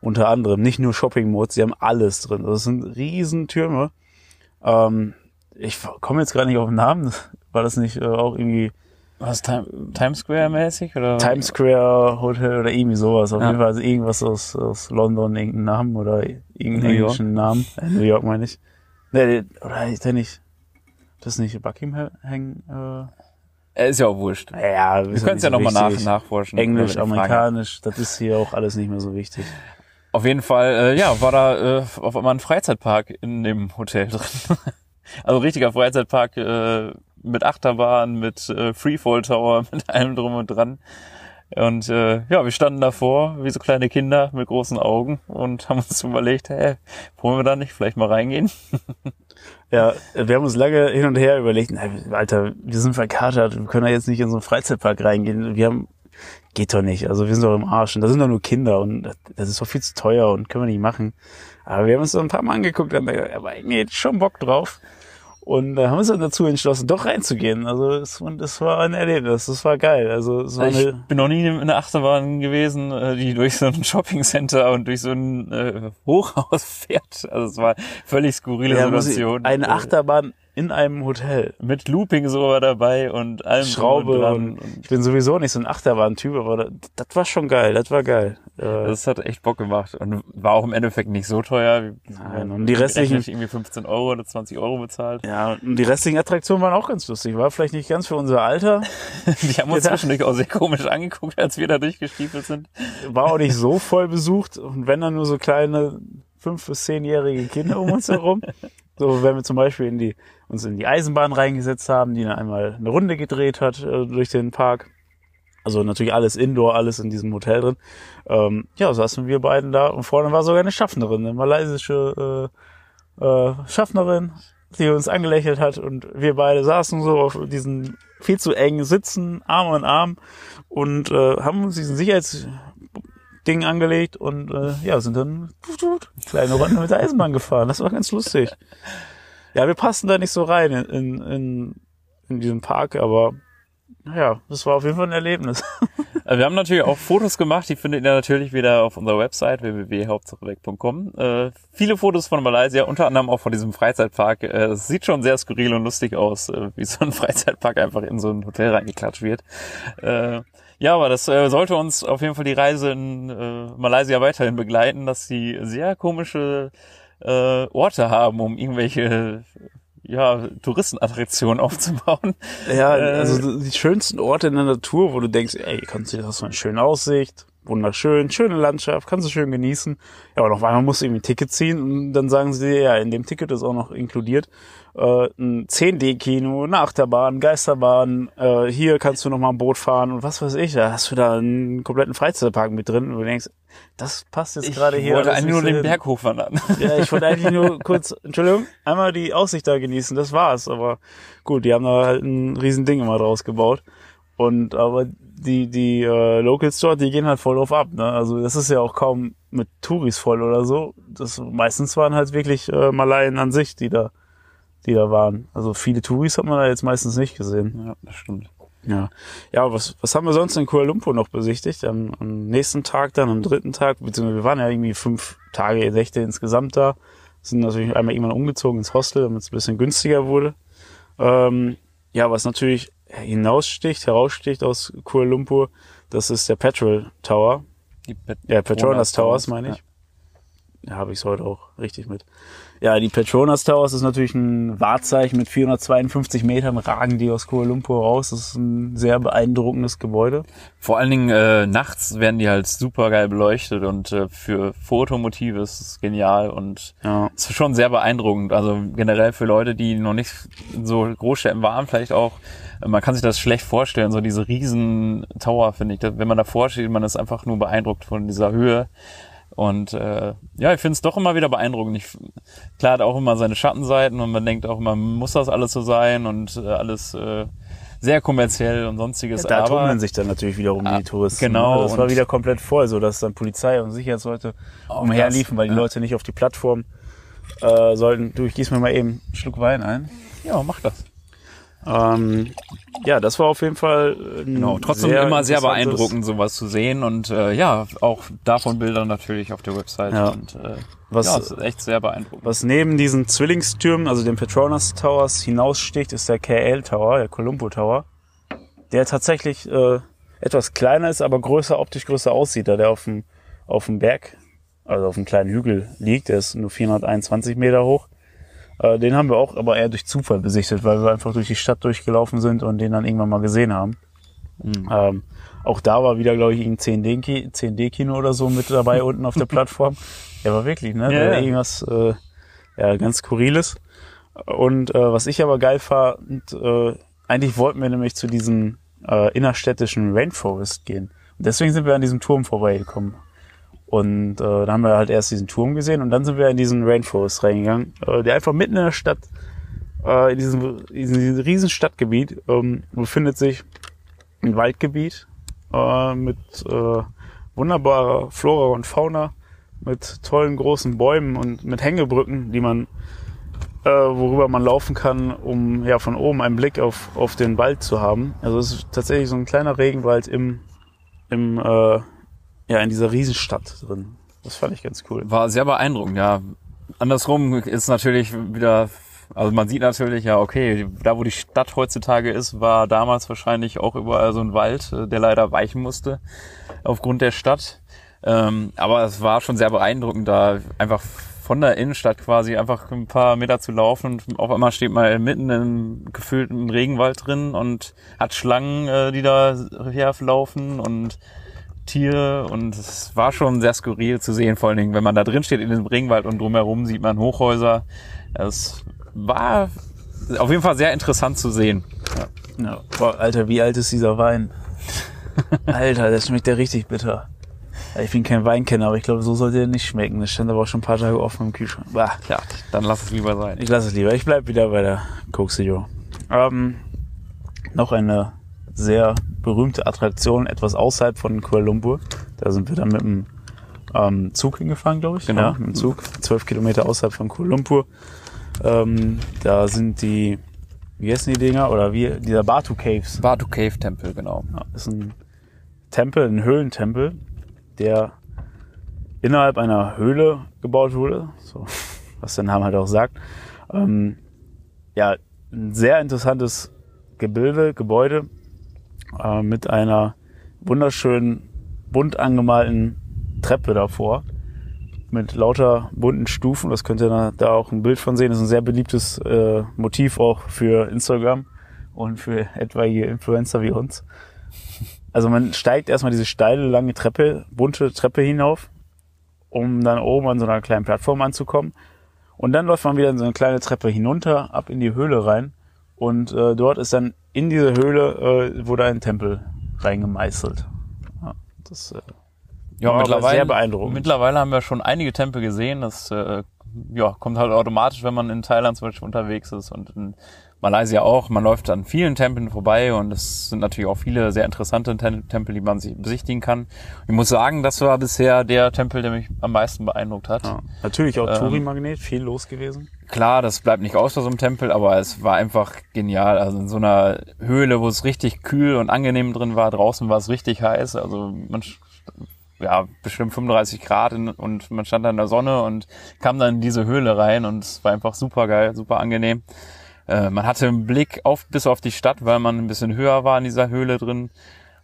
Unter anderem, nicht nur Shopping Malls, die haben alles drin. Das sind riesen Türme. Ähm, ich komme jetzt gerade nicht auf den Namen. War das nicht äh, auch irgendwie was Time, Times Square mäßig oder Times Square Hotel oder irgendwie sowas? Auf Ja. jeden Fall also irgendwas aus, aus London, irgendeinen Namen oder irgendeinen New York. englischen Namen. Äh, New York meine ich. Nee, oder ist der nicht? das nicht Buckingham? Äh, Er ist ja auch wurscht. ja, Wir können es ja nochmal nach, nachforschen. Englisch. Amerikanisch, das ist hier auch alles nicht mehr so wichtig. Auf jeden Fall, äh, ja, war da äh, auf einmal ein Freizeitpark in dem Hotel drin. also richtiger Freizeitpark äh, mit Achterbahn, mit äh, Freefall Tower, mit allem drum und dran. Und äh, ja, wir standen davor wie so kleine Kinder mit großen Augen und haben uns überlegt, hä, wollen wir da nicht vielleicht mal reingehen? Ja, wir haben uns lange hin und her überlegt, na, Alter, wir sind verkatert, wir können da jetzt nicht in so einen Freizeitpark reingehen. Wir haben, geht doch nicht, also wir sind doch im Arsch und da sind doch nur Kinder und das, ist doch viel zu teuer und können wir nicht machen. Aber wir haben uns so ein paar Mal angeguckt und haben gedacht, aber ich schon Bock drauf. Und da haben wir uns dann dazu entschlossen, doch reinzugehen. Also es, und es war ein Erlebnis, das war geil. Also es war Ich bin noch nie in einer Achterbahn gewesen, äh, die durch so ein Shoppingcenter und durch so ein äh, Hochhaus fährt. Also es war völlig skurrile ja, Situation. eine Äh, Achterbahn in einem Hotel. mit Looping so war dabei und allem Schraube und und ich bin sowieso nicht so ein Achterbahn-Typ, aber das, das war schon geil, das war geil. Äh, Das hat echt Bock gemacht und war auch im Endeffekt nicht so teuer. Nein, und die restlichen- Gerechnet irgendwie 15 Euro oder 20 Euro bezahlt. ja, und die restlichen Attraktionen waren auch ganz lustig. War vielleicht nicht ganz für unser Alter, Die haben uns Ja. zwischendurch auch sehr komisch angeguckt, als wir da durchgestiefelt sind. war auch nicht so voll besucht und wenn dann nur so kleine fünf bis zehnjährige Kinder um uns herum. So, wenn wir zum Beispiel in die, uns in die Eisenbahn reingesetzt haben, die dann einmal eine Runde gedreht hat äh, durch den Park. Also natürlich alles Indoor, alles in diesem Hotel drin. Ähm, ja, saßen wir beiden da und vorne war sogar eine Schaffnerin, eine malaysische äh, äh, Schaffnerin, die uns angelächelt hat und wir beide saßen so auf diesen viel zu engen Sitzen, Arm an Arm und äh, haben uns diesen Sicherheitsding angelegt und äh, ja, sind dann kleine Runde mit der Eisenbahn gefahren. Das war ganz lustig. Ja, wir passen da nicht so rein in, in, in, in diesem Park, aber naja, das war auf jeden Fall ein Erlebnis. Also wir haben natürlich auch Fotos gemacht, die findet ihr natürlich wieder auf unserer Website www.hauptsacheweg.com. Äh, viele Fotos von Malaysia, unter anderem auch von diesem Freizeitpark. Äh, Es sieht schon sehr skurril und lustig aus, äh, wie so ein Freizeitpark einfach in so ein Hotel reingeklatscht wird. Äh, ja, aber das äh, sollte uns auf jeden Fall die Reise in äh, Malaysia weiterhin begleiten, dass sie sehr komische äh, Orte haben, um irgendwelche ja, Touristenattraktionen aufzubauen. Ja, Äh, also die schönsten Orte in der Natur, wo du denkst, ey, kannst du das so eine schöne Aussicht, wunderschön, schöne Landschaft, kannst du schön genießen. Ja, aber noch einmal musst du irgendwie ein Ticket ziehen und dann sagen sie dir, ja, in dem Ticket ist auch noch inkludiert äh, ein 10D-Kino, eine Achterbahn, Geisterbahn, äh, hier kannst du noch mal ein Boot fahren und was weiß ich, da hast du da einen kompletten Freizeitpark mit drin und du denkst, das passt jetzt Ich gerade hier. wollte alles eigentlich nur den. Berg hochwandern. Ja, ich wollte eigentlich nur kurz, Entschuldigung, einmal die Aussicht da genießen, das war's. Aber gut, die haben da halt ein riesen Ding immer draus gebaut. Und aber die, die äh, Locals dort, die gehen halt voll drauf ab. Ne? Also das ist ja auch kaum mit Touris voll oder so. Das meistens waren halt wirklich äh, Malaien an sich, die da, die da waren. Also viele Touris hat man da jetzt meistens nicht gesehen. Ja, das stimmt. Ja, ja, was, was haben wir sonst in Kuala Lumpur noch besichtigt? Am, am nächsten Tag dann, am dritten Tag, beziehungsweise wir waren ja irgendwie fünf Tage, Nächte insgesamt da. Sind natürlich einmal irgendwann umgezogen ins Hostel, damit es ein bisschen günstiger wurde. Ähm, ja, was natürlich hinaussticht, heraussticht aus Kuala Lumpur, das ist der Petrol Tower. Die Pet Ja, Petronas Towers Towers, meine ich. Ja, habe ich heute auch richtig mit. Ja, die Petronas Towers ist natürlich ein Wahrzeichen mit 452 Metern ragen die aus Kuala Lumpur raus. Das ist ein sehr beeindruckendes Gebäude. Vor allen Dingen äh, nachts werden die halt super geil beleuchtet und äh, für Fotomotive ist es genial und Ja. ist schon sehr beeindruckend. Also generell für Leute, die noch nicht so Großstädten waren, vielleicht auch, äh, man kann sich das schlecht vorstellen, so diese riesen Tower, finde ich. Wenn man davor steht, man ist einfach nur beeindruckt von dieser Höhe. Und äh, ja, ich finde es doch immer wieder beeindruckend. Ich, klar hat auch immer seine Schattenseiten und man denkt auch immer, muss das alles so sein und äh, alles äh, sehr kommerziell und sonstiges. Da aber tummeln sich dann natürlich wiederum Ah, die Touristen. genau, Das war wieder komplett voll, so dass dann Polizei und Sicherheitsleute Auch umherliefen, weil die ja. Leute nicht auf die Plattform äh, sollten. Du, ich gieß mir mal eben einen Schluck Wein ein. ja, mach das. Ähm, ja, das war auf jeden Fall ein Genau, trotzdem sehr immer sehr beeindruckend, sowas zu sehen und äh, ja, auch davon Bilder natürlich auf der Website Ja. und äh, Was- ja, ist echt sehr beeindruckend. Was neben diesen Zwillingstürmen, also den Petronas Towers, hinaussticht, ist der KL Tower, der Colombo Tower, der tatsächlich äh, etwas kleiner ist, aber größer, optisch größer aussieht, da der auf dem, auf dem Berg, also auf einem kleinen Hügel liegt. Der ist nur 421 Meter hoch. Äh, den haben wir auch aber eher durch Zufall besichtet, weil wir einfach durch die Stadt durchgelaufen sind und den dann irgendwann mal gesehen haben. Mhm. Ähm, auch da war wieder, glaube ich, ein 10D-Ki- 10D-Kino oder so mit dabei unten auf der Plattform. Ja, war wirklich, ne? Ja, ja. Irgendwas äh, ja, ganz Skurriles. Und äh, was ich aber geil fand, äh, eigentlich wollten wir nämlich zu diesem äh, innerstädtischen Rainforest gehen. Und deswegen sind wir an diesem Turm vorbeigekommen. Und äh, da haben wir halt erst diesen Turm gesehen und dann sind wir in diesen Rainforest reingegangen, äh, der einfach mitten in der Stadt, äh, in diesem, in diesem riesen Stadtgebiet, ähm, befindet sich ein Waldgebiet äh, mit äh, wunderbarer Flora und Fauna, mit tollen großen Bäumen und mit Hängebrücken, die man, äh, worüber man laufen kann, um ja von oben einen Blick auf, auf den Wald zu haben. Also es ist tatsächlich so ein kleiner Regenwald im, im äh, ja in dieser Riesenstadt drin. Das fand ich ganz cool. War sehr beeindruckend, ja. Andersrum ist natürlich wieder, also man sieht natürlich, ja, okay, da wo die Stadt heutzutage ist, war damals wahrscheinlich auch überall so ein Wald, äh, der leider weichen musste aufgrund der Stadt. Ähm, aber es war schon sehr beeindruckend, da einfach von der Innenstadt quasi einfach ein paar Meter zu laufen und auf einmal steht man mitten im gefüllten Regenwald drin und hat Schlangen, äh, die da herlaufen und Tiere und es war schon sehr skurril zu sehen, vor allen Dingen, wenn man da drin steht in diesem Regenwald und drumherum sieht man Hochhäuser. Es war auf jeden Fall sehr interessant zu sehen. Ja. Boah, Alter, wie alt ist dieser Wein? Alter, das schmeckt ja richtig bitter. Ja, Ich bin kein Weinkenner, aber ich glaube, so sollte er nicht schmecken. Das stand aber auch schon ein paar Tage offen im Kühlschrank. Bah. Ja, dann lass es lieber sein. Ich lasse es lieber. Ich bleib wieder bei der Coke Ähm, noch eine sehr berühmte Attraktion, etwas außerhalb von Kuala Lumpur. Da sind wir dann mit dem ähm, Zug hingefahren, glaube ich. Genau. Ja, mit dem Zug. Zwölf Kilometer außerhalb von Kuala Lumpur. Ähm, da sind die, wie heißen die Dinger? Oder wie, dieser Batu Caves. Batu Cave Tempel, genau. Ja, ist ein Tempel, ein Höhlentempel, der innerhalb einer Höhle gebaut wurde, so, was der Name halt auch sagt. Ähm, ja, ein sehr interessantes Gebilde, Gebäude äh, mit einer wunderschönen, bunt angemalten Treppe davor mit lauter bunten Stufen. Das könnt ihr da, auch ein Bild von sehen. Das ist ein sehr beliebtes äh, Motiv auch für Instagram und für etwaige Influencer wie uns. Also man steigt erstmal diese steile, lange Treppe, bunte Treppe hinauf, um dann oben an so einer kleinen Plattform anzukommen. Und dann läuft man wieder in so eine kleine Treppe hinunter, ab in die Höhle rein. Und äh, dort ist dann in diese Höhle äh, wurde ein Tempel reingemeißelt. Ja, das äh, Ja, War mittlerweile, sehr beeindruckend. mittlerweile haben wir schon einige Tempel gesehen. Das äh, ja, kommt halt automatisch, wenn man in Thailand zum Beispiel unterwegs ist und in Malaysia auch. Man läuft an vielen Tempeln vorbei und es sind natürlich auch viele sehr interessante Tem- Tempel, die man sich besichtigen kann. Ich muss sagen, das war bisher der Tempel, der mich am meisten beeindruckt hat. ja. natürlich auch Ähm, Touri-Magnet, viel los gewesen. Klar, das bleibt nicht aus bei so einem Tempel, aber es war einfach genial. Also in so einer Höhle, wo es richtig kühl und angenehm drin war, draußen war es richtig heiß. Also man, ja, bestimmt 35 Grad in, und man stand da in der Sonne und kam dann in diese Höhle rein und es war einfach super geil, super angenehm. Äh, man hatte einen Blick auf, bis auf die Stadt, weil man ein bisschen höher war in dieser Höhle drin.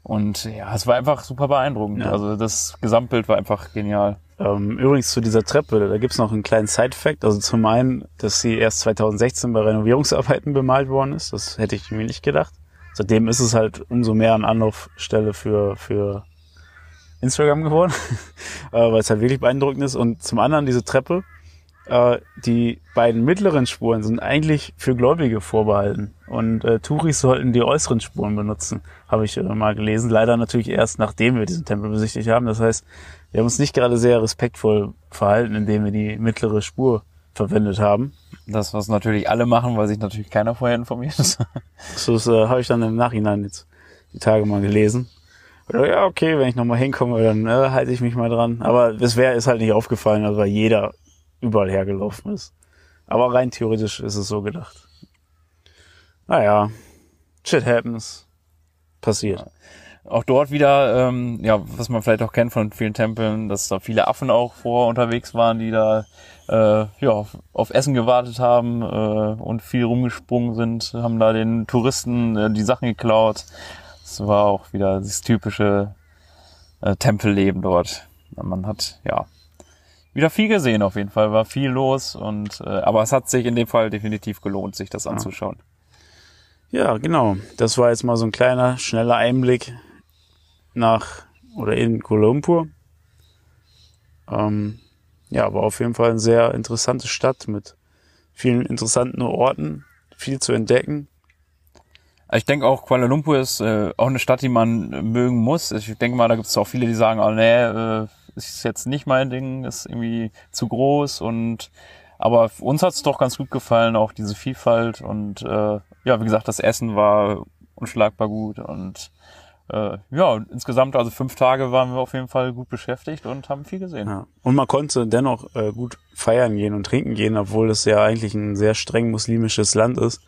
Und ja, es war einfach super beeindruckend. Ja. Also das Gesamtbild war einfach genial. Ähm, übrigens zu dieser Treppe, da gibt's noch einen kleinen Side-Fact. Also zum einen, dass sie erst 2016 bei Renovierungsarbeiten bemalt worden ist. Das hätte ich mir nicht gedacht. Seitdem ist es halt umso mehr an Anlaufstelle für, für Instagram geworden, äh, weil es halt wirklich beeindruckend ist. Und zum anderen diese Treppe, äh, die beiden mittleren Spuren sind eigentlich für Gläubige vorbehalten. Und äh, Touris sollten die äußeren Spuren benutzen, habe ich äh, mal gelesen. Leider natürlich erst, nachdem wir diesen Tempel besichtigt haben. Das heißt, wir haben uns nicht gerade sehr respektvoll verhalten, indem wir die mittlere Spur verwendet haben. Das, was natürlich alle machen, weil sich natürlich keiner vorher informiert ist. Das äh, habe ich dann im Nachhinein jetzt die Tage mal gelesen. Oder, ja, okay, wenn ich nochmal hinkomme, dann äh, halte ich mich mal dran. Aber das wäre ist halt nicht aufgefallen, also weil jeder überall hergelaufen ist. Aber rein theoretisch ist es so gedacht. Naja, shit happens. Passiert. Auch dort wieder, ähm, ja, was man vielleicht auch kennt von vielen Tempeln, dass da viele Affen auch vor unterwegs waren, die da äh, ja, auf, auf Essen gewartet haben äh, und viel rumgesprungen sind, haben da den Touristen äh, die Sachen geklaut. Das war auch wieder das typische äh, Tempelleben dort. Man hat, ja, wieder viel gesehen auf jeden Fall, war viel los und äh, aber es hat sich in dem Fall definitiv gelohnt, sich das anzuschauen. Ja, genau. Das war jetzt mal so ein kleiner, schneller Einblick nach oder in Kuala Lumpur. Ähm, ja, aber auf jeden Fall eine sehr interessante Stadt mit vielen interessanten Orten, viel zu entdecken. Ich denke auch, Kuala Lumpur ist äh, auch eine Stadt, die man mögen muss. Ich denke mal, da gibt es auch viele, die sagen, oh nee, äh, ist jetzt nicht mein Ding, ist irgendwie zu groß und aber uns hat's doch ganz gut gefallen, auch diese Vielfalt und äh, ja, wie gesagt, das Essen war unschlagbar gut und äh, ja, insgesamt also fünf Tage waren wir auf jeden Fall gut beschäftigt und haben viel gesehen. Ja. Und man konnte dennoch äh, gut feiern gehen und trinken gehen, obwohl es ja eigentlich ein sehr streng muslimisches Land ist.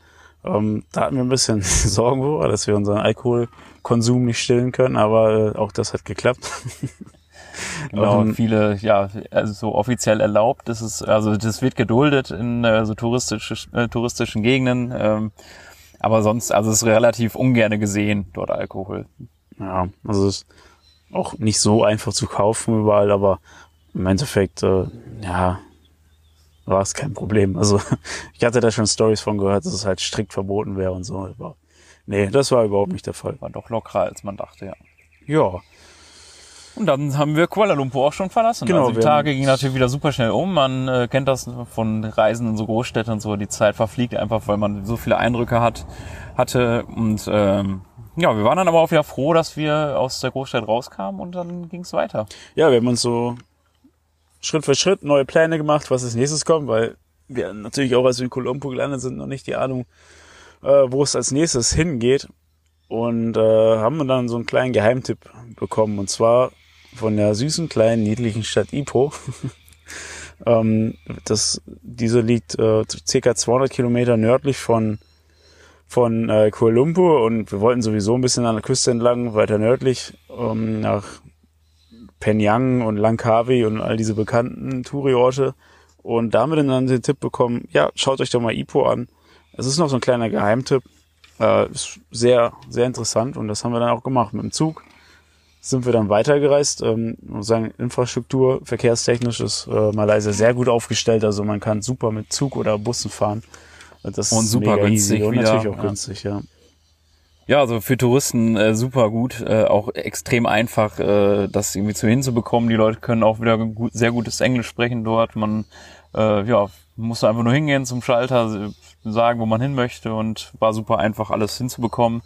Ähm, da hatten wir ein bisschen Sorgen vor, dass wir unseren Alkoholkonsum nicht stillen können, aber äh, auch das hat geklappt. Genau, um, viele, ja, also so offiziell erlaubt. Das ist, also das wird geduldet in äh, so touristische, äh, touristischen Gegenden. Ähm, aber sonst, also es ist relativ ungerne gesehen, dort Alkohol. Ja, also es ist auch nicht so einfach zu kaufen überall, aber im Endeffekt, äh, ja, war es kein Problem. Also ich hatte da schon Stories von gehört, dass es halt strikt verboten wäre und so. Aber nee, das war überhaupt nicht der Fall. War doch lockerer, als man dachte, ja. Ja, und dann haben wir Kuala Lumpur auch schon verlassen. Genau, also die Tage gingen natürlich wieder super schnell um. Man äh, kennt das von Reisen in so Großstädten und so. Die Zeit verfliegt einfach, weil man so viele Eindrücke hat, hatte. Und ähm, ja, wir waren dann aber auch wieder froh, dass wir aus der Großstadt rauskamen und dann ging es weiter. Ja, wir haben uns so Schritt für Schritt neue Pläne gemacht, was als nächstes kommt, weil wir natürlich auch, als wir in Kuala Lumpur gelandet sind, noch nicht die Ahnung, äh, wo es als nächstes hingeht. Und äh, haben dann so einen kleinen Geheimtipp bekommen. Und zwar von der süßen kleinen niedlichen Stadt Ipoh. ähm, das, diese liegt äh, circa 200 Kilometer nördlich von von äh, Kuala Lumpur und wir wollten sowieso ein bisschen an der Küste entlang, weiter nördlich ähm, nach Penyang und Langkawi und all diese bekannten Touri-Orte. Und da haben wir dann den Tipp bekommen, ja, schaut euch doch mal Ipoh an. Es ist noch so ein kleiner Geheimtipp. Äh, ist sehr, sehr interessant und das haben wir dann auch gemacht mit dem Zug sind wir dann weitergereist. Ähm, muss sagen, Infrastruktur, verkehrstechnisch ist äh, Malaysia sehr gut aufgestellt. Also man kann super mit Zug oder Bussen fahren. Das und super günstig. Und wieder, natürlich auch ja. günstig, ja. Ja, also für Touristen äh, super gut, äh, auch extrem einfach, äh, das irgendwie zu hinzubekommen. Die Leute können auch wieder gut, sehr gutes Englisch sprechen dort. Man äh, ja, muss einfach nur hingehen zum Schalter, sagen, wo man hin möchte und war super einfach, alles hinzubekommen.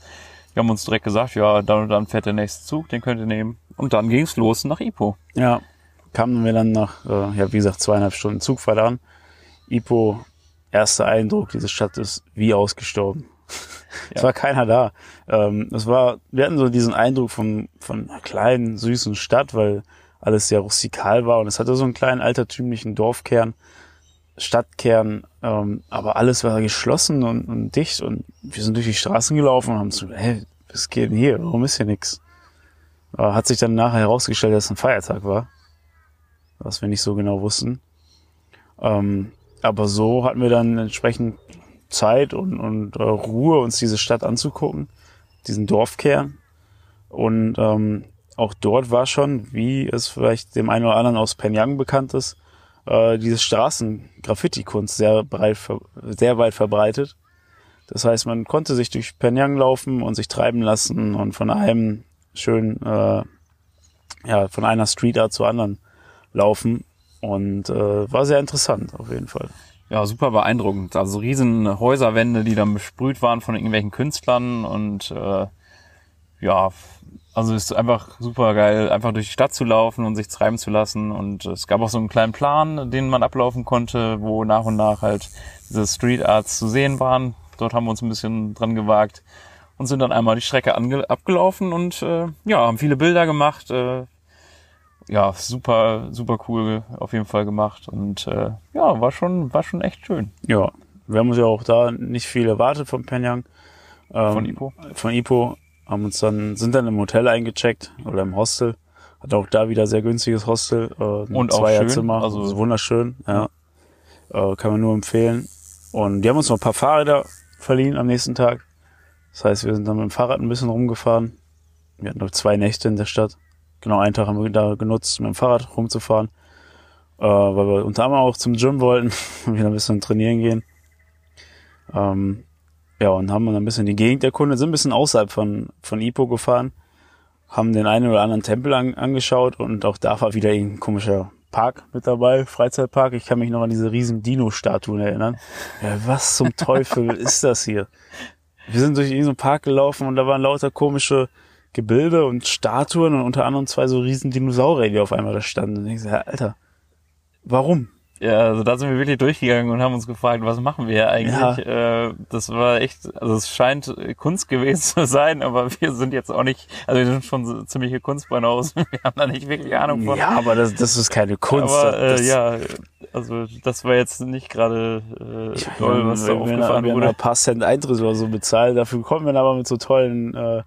Wir haben uns direkt gesagt, ja, dann und dann fährt der nächste Zug, den könnt ihr nehmen. Und dann ging's los nach Ipo. Ja, kamen wir dann nach, äh, ja, wie gesagt, zweieinhalb Stunden Zugfahrt an. Ipo, erster Eindruck, diese Stadt ist wie ausgestorben. Ja. es war keiner da. Ähm, es war, wir hatten so diesen Eindruck von, von einer kleinen, süßen Stadt, weil alles sehr rustikal war und es hatte so einen kleinen altertümlichen Dorfkern, Stadtkern, ähm, aber alles war geschlossen und, und dicht und wir sind durch die Straßen gelaufen und haben so, hey, was geht denn hier? Warum ist hier nichts? Hat sich dann nachher herausgestellt, dass es ein Feiertag war, was wir nicht so genau wussten. Ähm, aber so hatten wir dann entsprechend Zeit und, und äh, Ruhe, uns diese Stadt anzugucken, diesen Dorfkern. Und ähm, auch dort war schon, wie es vielleicht dem einen oder anderen aus Penyang bekannt ist, äh, diese Straßen-Graffiti-Kunst sehr breit, sehr weit verbreitet. Das heißt, man konnte sich durch Penyang laufen und sich treiben lassen und von einem schön, äh, ja, von einer Street Art zur anderen laufen und äh, war sehr interessant auf jeden Fall. Ja, super beeindruckend. Also riesen Häuserwände, die dann besprüht waren von irgendwelchen Künstlern und äh, ja, also es ist einfach super geil, einfach durch die Stadt zu laufen und sich treiben zu lassen. Und es gab auch so einen kleinen Plan, den man ablaufen konnte, wo nach und nach halt diese Street Arts zu sehen waren. Dort haben wir uns ein bisschen dran gewagt und sind dann einmal die Strecke abgelaufen und äh, ja, haben viele Bilder gemacht. Äh, ja, super, super cool auf jeden Fall gemacht. Und äh, ja, war schon, war schon echt schön. Ja, wir haben uns ja auch da nicht viel erwartet von Penyang. Ähm, von Ipo. Von Ipo haben uns dann, sind dann im Hotel eingecheckt oder im Hostel. Hat auch da wieder sehr günstiges Hostel. Äh, und auch schön, also ist wunderschön, ja. Äh, kann man nur empfehlen. Und die haben uns noch ein paar Fahrräder verliehen am nächsten Tag. Das heißt, wir sind dann mit dem Fahrrad ein bisschen rumgefahren. Wir hatten noch zwei Nächte in der Stadt. Genau einen Tag haben wir da genutzt, mit dem Fahrrad rumzufahren. äh, weil wir unter anderem auch zum Gym wollten, wieder ein bisschen trainieren gehen. Ähm, ja, und haben dann ein bisschen die Gegend erkundet, sind ein bisschen außerhalb von, von Ipo gefahren, haben den einen oder anderen Tempel an, angeschaut und auch da war wieder ein komischer Park mit dabei, Freizeitpark. Ich kann mich noch an diese riesen Dino-Statuen erinnern. Ja, was zum Teufel ist das hier? Wir sind durch diesen Park gelaufen und da waren lauter komische Gebilde und Statuen und unter anderem zwei so riesen Dinosaurier, die auf einmal da standen. Und ich so, Alter, warum? Ja, also da sind wir wirklich durchgegangen und haben uns gefragt, was machen wir hier eigentlich? Ja. Äh, das war echt, also es scheint Kunst gewesen zu sein, aber wir sind jetzt auch nicht, also wir sind schon so ziemliche Kunstbanausen. Wir haben da nicht wirklich Ahnung von. Ja, aber das, das ist keine Kunst. Aber äh, ja, also das war jetzt nicht gerade äh, toll, was da aufgefahren wir wurde. ein paar Cent Eintritt oder so bezahlt. Dafür kommen wir dann aber mit so tollen äh,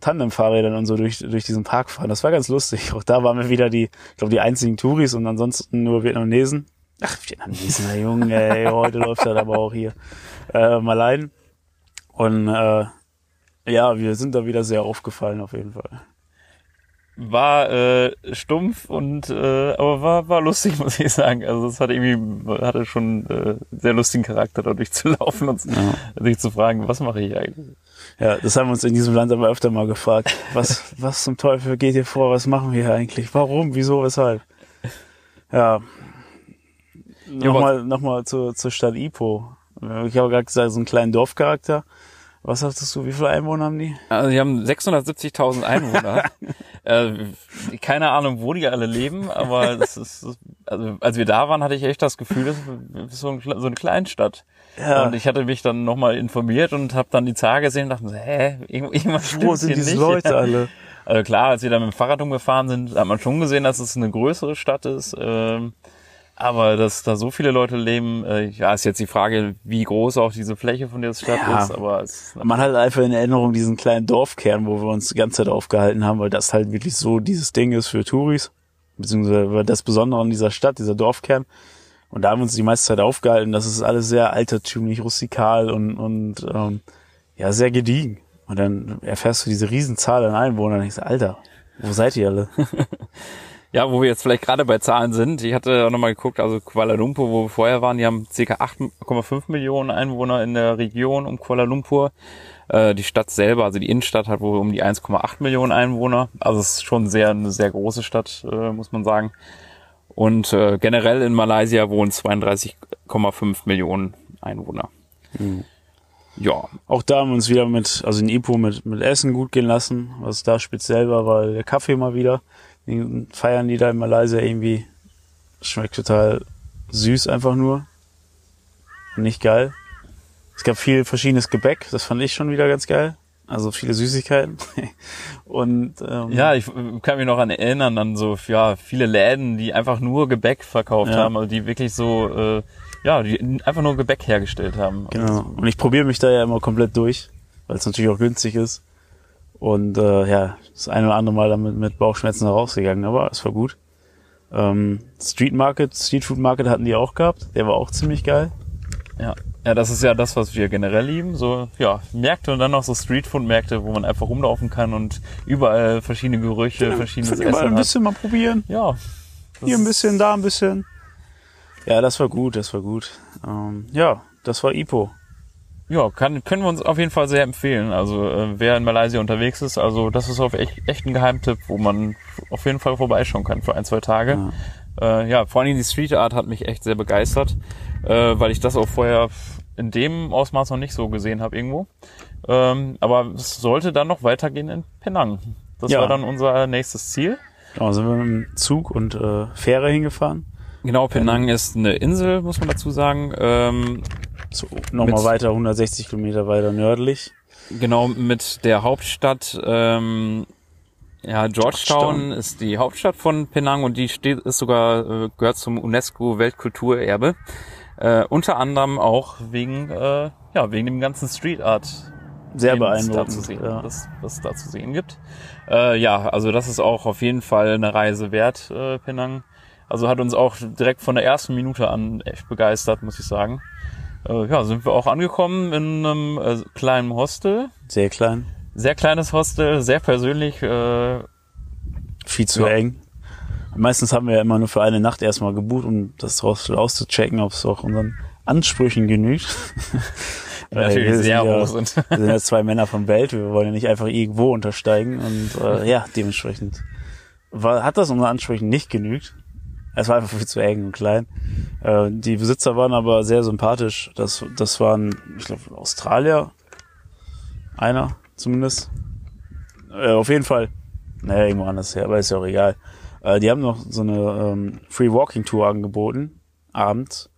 Tandemfahrrädern und so durch, durch diesen Park fahren. Das war ganz lustig. Auch da waren wir wieder die, ich glaube, die einzigen Touris und ansonsten nur Vietnamesen. Ach, Vietnamesen, der Junge, ey, heute läuft das aber auch hier. Ähm, allein. Und äh, ja, wir sind da wieder sehr aufgefallen auf jeden Fall. War äh, stumpf und äh, aber war war lustig, muss ich sagen. Also es hat irgendwie hatte schon äh, sehr lustigen Charakter, dadurch zu laufen und ja. sich zu fragen, was mache ich eigentlich? Ja, das haben wir uns in diesem Land aber öfter mal gefragt. Was was zum Teufel geht hier vor? Was machen wir hier eigentlich? Warum? Wieso? Weshalb? Ja, Nochmal, nochmal zur, zur Stadt Ipo. Ich habe gerade gesagt, so einen kleinen Dorfcharakter. Was sagtest du, wie viele Einwohner haben die? Also die haben 670.000 Einwohner. äh, keine Ahnung, wo die alle leben, aber das ist, also als wir da waren, hatte ich echt das Gefühl, das ist so, ein, so eine Kleinstadt. Ja. Und ich hatte mich dann nochmal informiert und habe dann die Zahl gesehen und dachte, hä, irgendwas stimmt Wo sind hier diese nicht. Leute alle? Also klar, als wir dann mit dem Fahrrad umgefahren sind, hat man schon gesehen, dass es eine größere Stadt ist. Ähm, aber dass da so viele Leute leben, äh, ja, ist jetzt die Frage, wie groß auch diese Fläche von der Stadt ja, ist. Aber es man hat einfach in Erinnerung diesen kleinen Dorfkern, wo wir uns die ganze Zeit aufgehalten haben, weil das halt wirklich so dieses Ding ist für Touris, beziehungsweise das Besondere an dieser Stadt, dieser Dorfkern. Und da haben wir uns die meiste Zeit aufgehalten. Das ist alles sehr altertümlich, rustikal und, und ähm, ja, sehr gediegen. Und dann erfährst du diese Riesenzahl an Einwohnern und ich so, Alter, wo seid ihr alle? Ja, wo wir jetzt vielleicht gerade bei Zahlen sind. Ich hatte auch nochmal geguckt, also Kuala Lumpur, wo wir vorher waren, die haben ca. 8,5 Millionen Einwohner in der Region um Kuala Lumpur. Äh, die Stadt selber, also die Innenstadt hat wohl um die 1,8 Millionen Einwohner. Also es ist schon sehr eine sehr große Stadt, äh, muss man sagen. Und äh, generell in Malaysia wohnen 32,5 Millionen Einwohner. Mhm. Ja. Auch da haben wir uns wieder mit, also in Ipoh mit, mit Essen gut gehen lassen. Was da speziell war, war der Kaffee mal wieder. Feiern die da in Malaysia irgendwie. Schmeckt total süß einfach nur. Nicht geil. Es gab viel verschiedenes Gebäck, das fand ich schon wieder ganz geil. Also viele Süßigkeiten. Und ähm, ja, ich kann mich noch an erinnern an so ja viele Läden, die einfach nur Gebäck verkauft ja. haben, also die wirklich so äh, ja, die einfach nur Gebäck hergestellt haben. Genau. Und ich probiere mich da ja immer komplett durch, weil es natürlich auch günstig ist. Und äh, ja, das eine oder andere Mal damit mit Bauchschmerzen rausgegangen, aber es war gut. Ähm, Street Market, Street Food Market hatten die auch gehabt. Der war auch ziemlich geil. Ja. Ja, das ist ja das, was wir generell lieben. So, ja, Märkte und dann noch so Streetfood-Märkte, wo man einfach rumlaufen kann und überall verschiedene Gerüche, ja, verschiedenes Essen mal ein bisschen mal probieren. Ja. Hier ein bisschen, da ein bisschen. Ja, das war gut, das war gut. Ähm, ja, das war Ipo ja, kann, können wir uns auf jeden Fall sehr empfehlen. Also äh, wer in Malaysia unterwegs ist, also das ist auf echt, echt ein Geheimtipp, wo man auf jeden Fall vorbeischauen kann für ein, zwei Tage. Ja, äh, ja vor allem die Street Art hat mich echt sehr begeistert, äh, weil ich das auch vorher in dem Ausmaß noch nicht so gesehen habe irgendwo. Ähm, aber es sollte dann noch weitergehen in Penang. Das ja. war dann unser nächstes Ziel. Genau, sind wir mit dem Zug und äh, Fähre hingefahren. Genau, Penang ist eine Insel, muss man dazu sagen. Ähm, so, Nochmal weiter, 160 Kilometer weiter nördlich. Genau, mit der Hauptstadt, ähm, ja, Georgetown, Georgetown ist die Hauptstadt von Penang und die steht, ist sogar, äh, gehört zum UNESCO Weltkulturerbe. Äh, unter anderem auch wegen, äh, ja, wegen dem ganzen Street Art. Sehr beeindruckend. Da sehen, ja. das, was es da zu sehen gibt. Äh, ja, also das ist auch auf jeden Fall eine Reise wert, äh, Penang. Also hat uns auch direkt von der ersten Minute an echt begeistert, muss ich sagen äh, ja, sind wir auch angekommen in einem äh, kleinen Hostel. Sehr klein. Sehr kleines Hostel, sehr persönlich. Äh, Viel zu ja. eng. Meistens haben wir ja immer nur für eine Nacht erstmal gebucht, um das raus, auszuchecken, ob es auch unseren Ansprüchen genügt. Natürlich wir sehr sind ja, hoch sind. Wir sind ja zwei Männer von Welt, wir wollen ja nicht einfach irgendwo untersteigen und äh, ja, dementsprechend war, hat das unseren Ansprüchen nicht genügt. Es war einfach viel zu eng und klein. Äh, die Besitzer waren aber sehr sympathisch. Das, das waren, ich glaube, Australier. Einer zumindest. Äh, auf jeden Fall. Naja, irgendwo anders her, aber ist ja auch egal. Äh, die haben noch so eine ähm, Free Walking Tour angeboten, abends.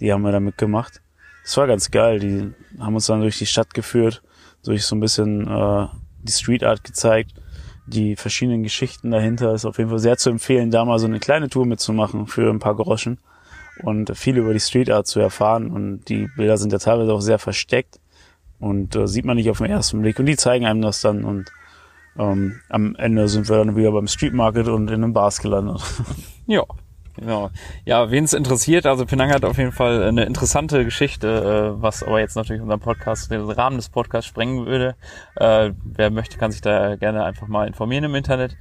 Die haben wir dann mitgemacht. Das war ganz geil. Die haben uns dann durch die Stadt geführt, durch so ein bisschen äh, die Street Art gezeigt, die verschiedenen Geschichten dahinter. Ist auf jeden Fall sehr zu empfehlen, da mal so eine kleine Tour mitzumachen für ein paar Groschen und viel über die Street Art zu erfahren. Und die Bilder sind ja teilweise auch sehr versteckt und äh, sieht man nicht auf den ersten Blick. Und die zeigen einem das dann und ähm, am Ende sind wir dann wieder beim Street Market und in einem Bars gelandet. Ja, genau. Ja, wen es interessiert, also Penang hat auf jeden Fall eine interessante Geschichte, äh, was aber jetzt natürlich unseren Podcast, den Rahmen des Podcasts sprengen würde. Äh, wer möchte, kann sich da gerne einfach mal informieren im Internet.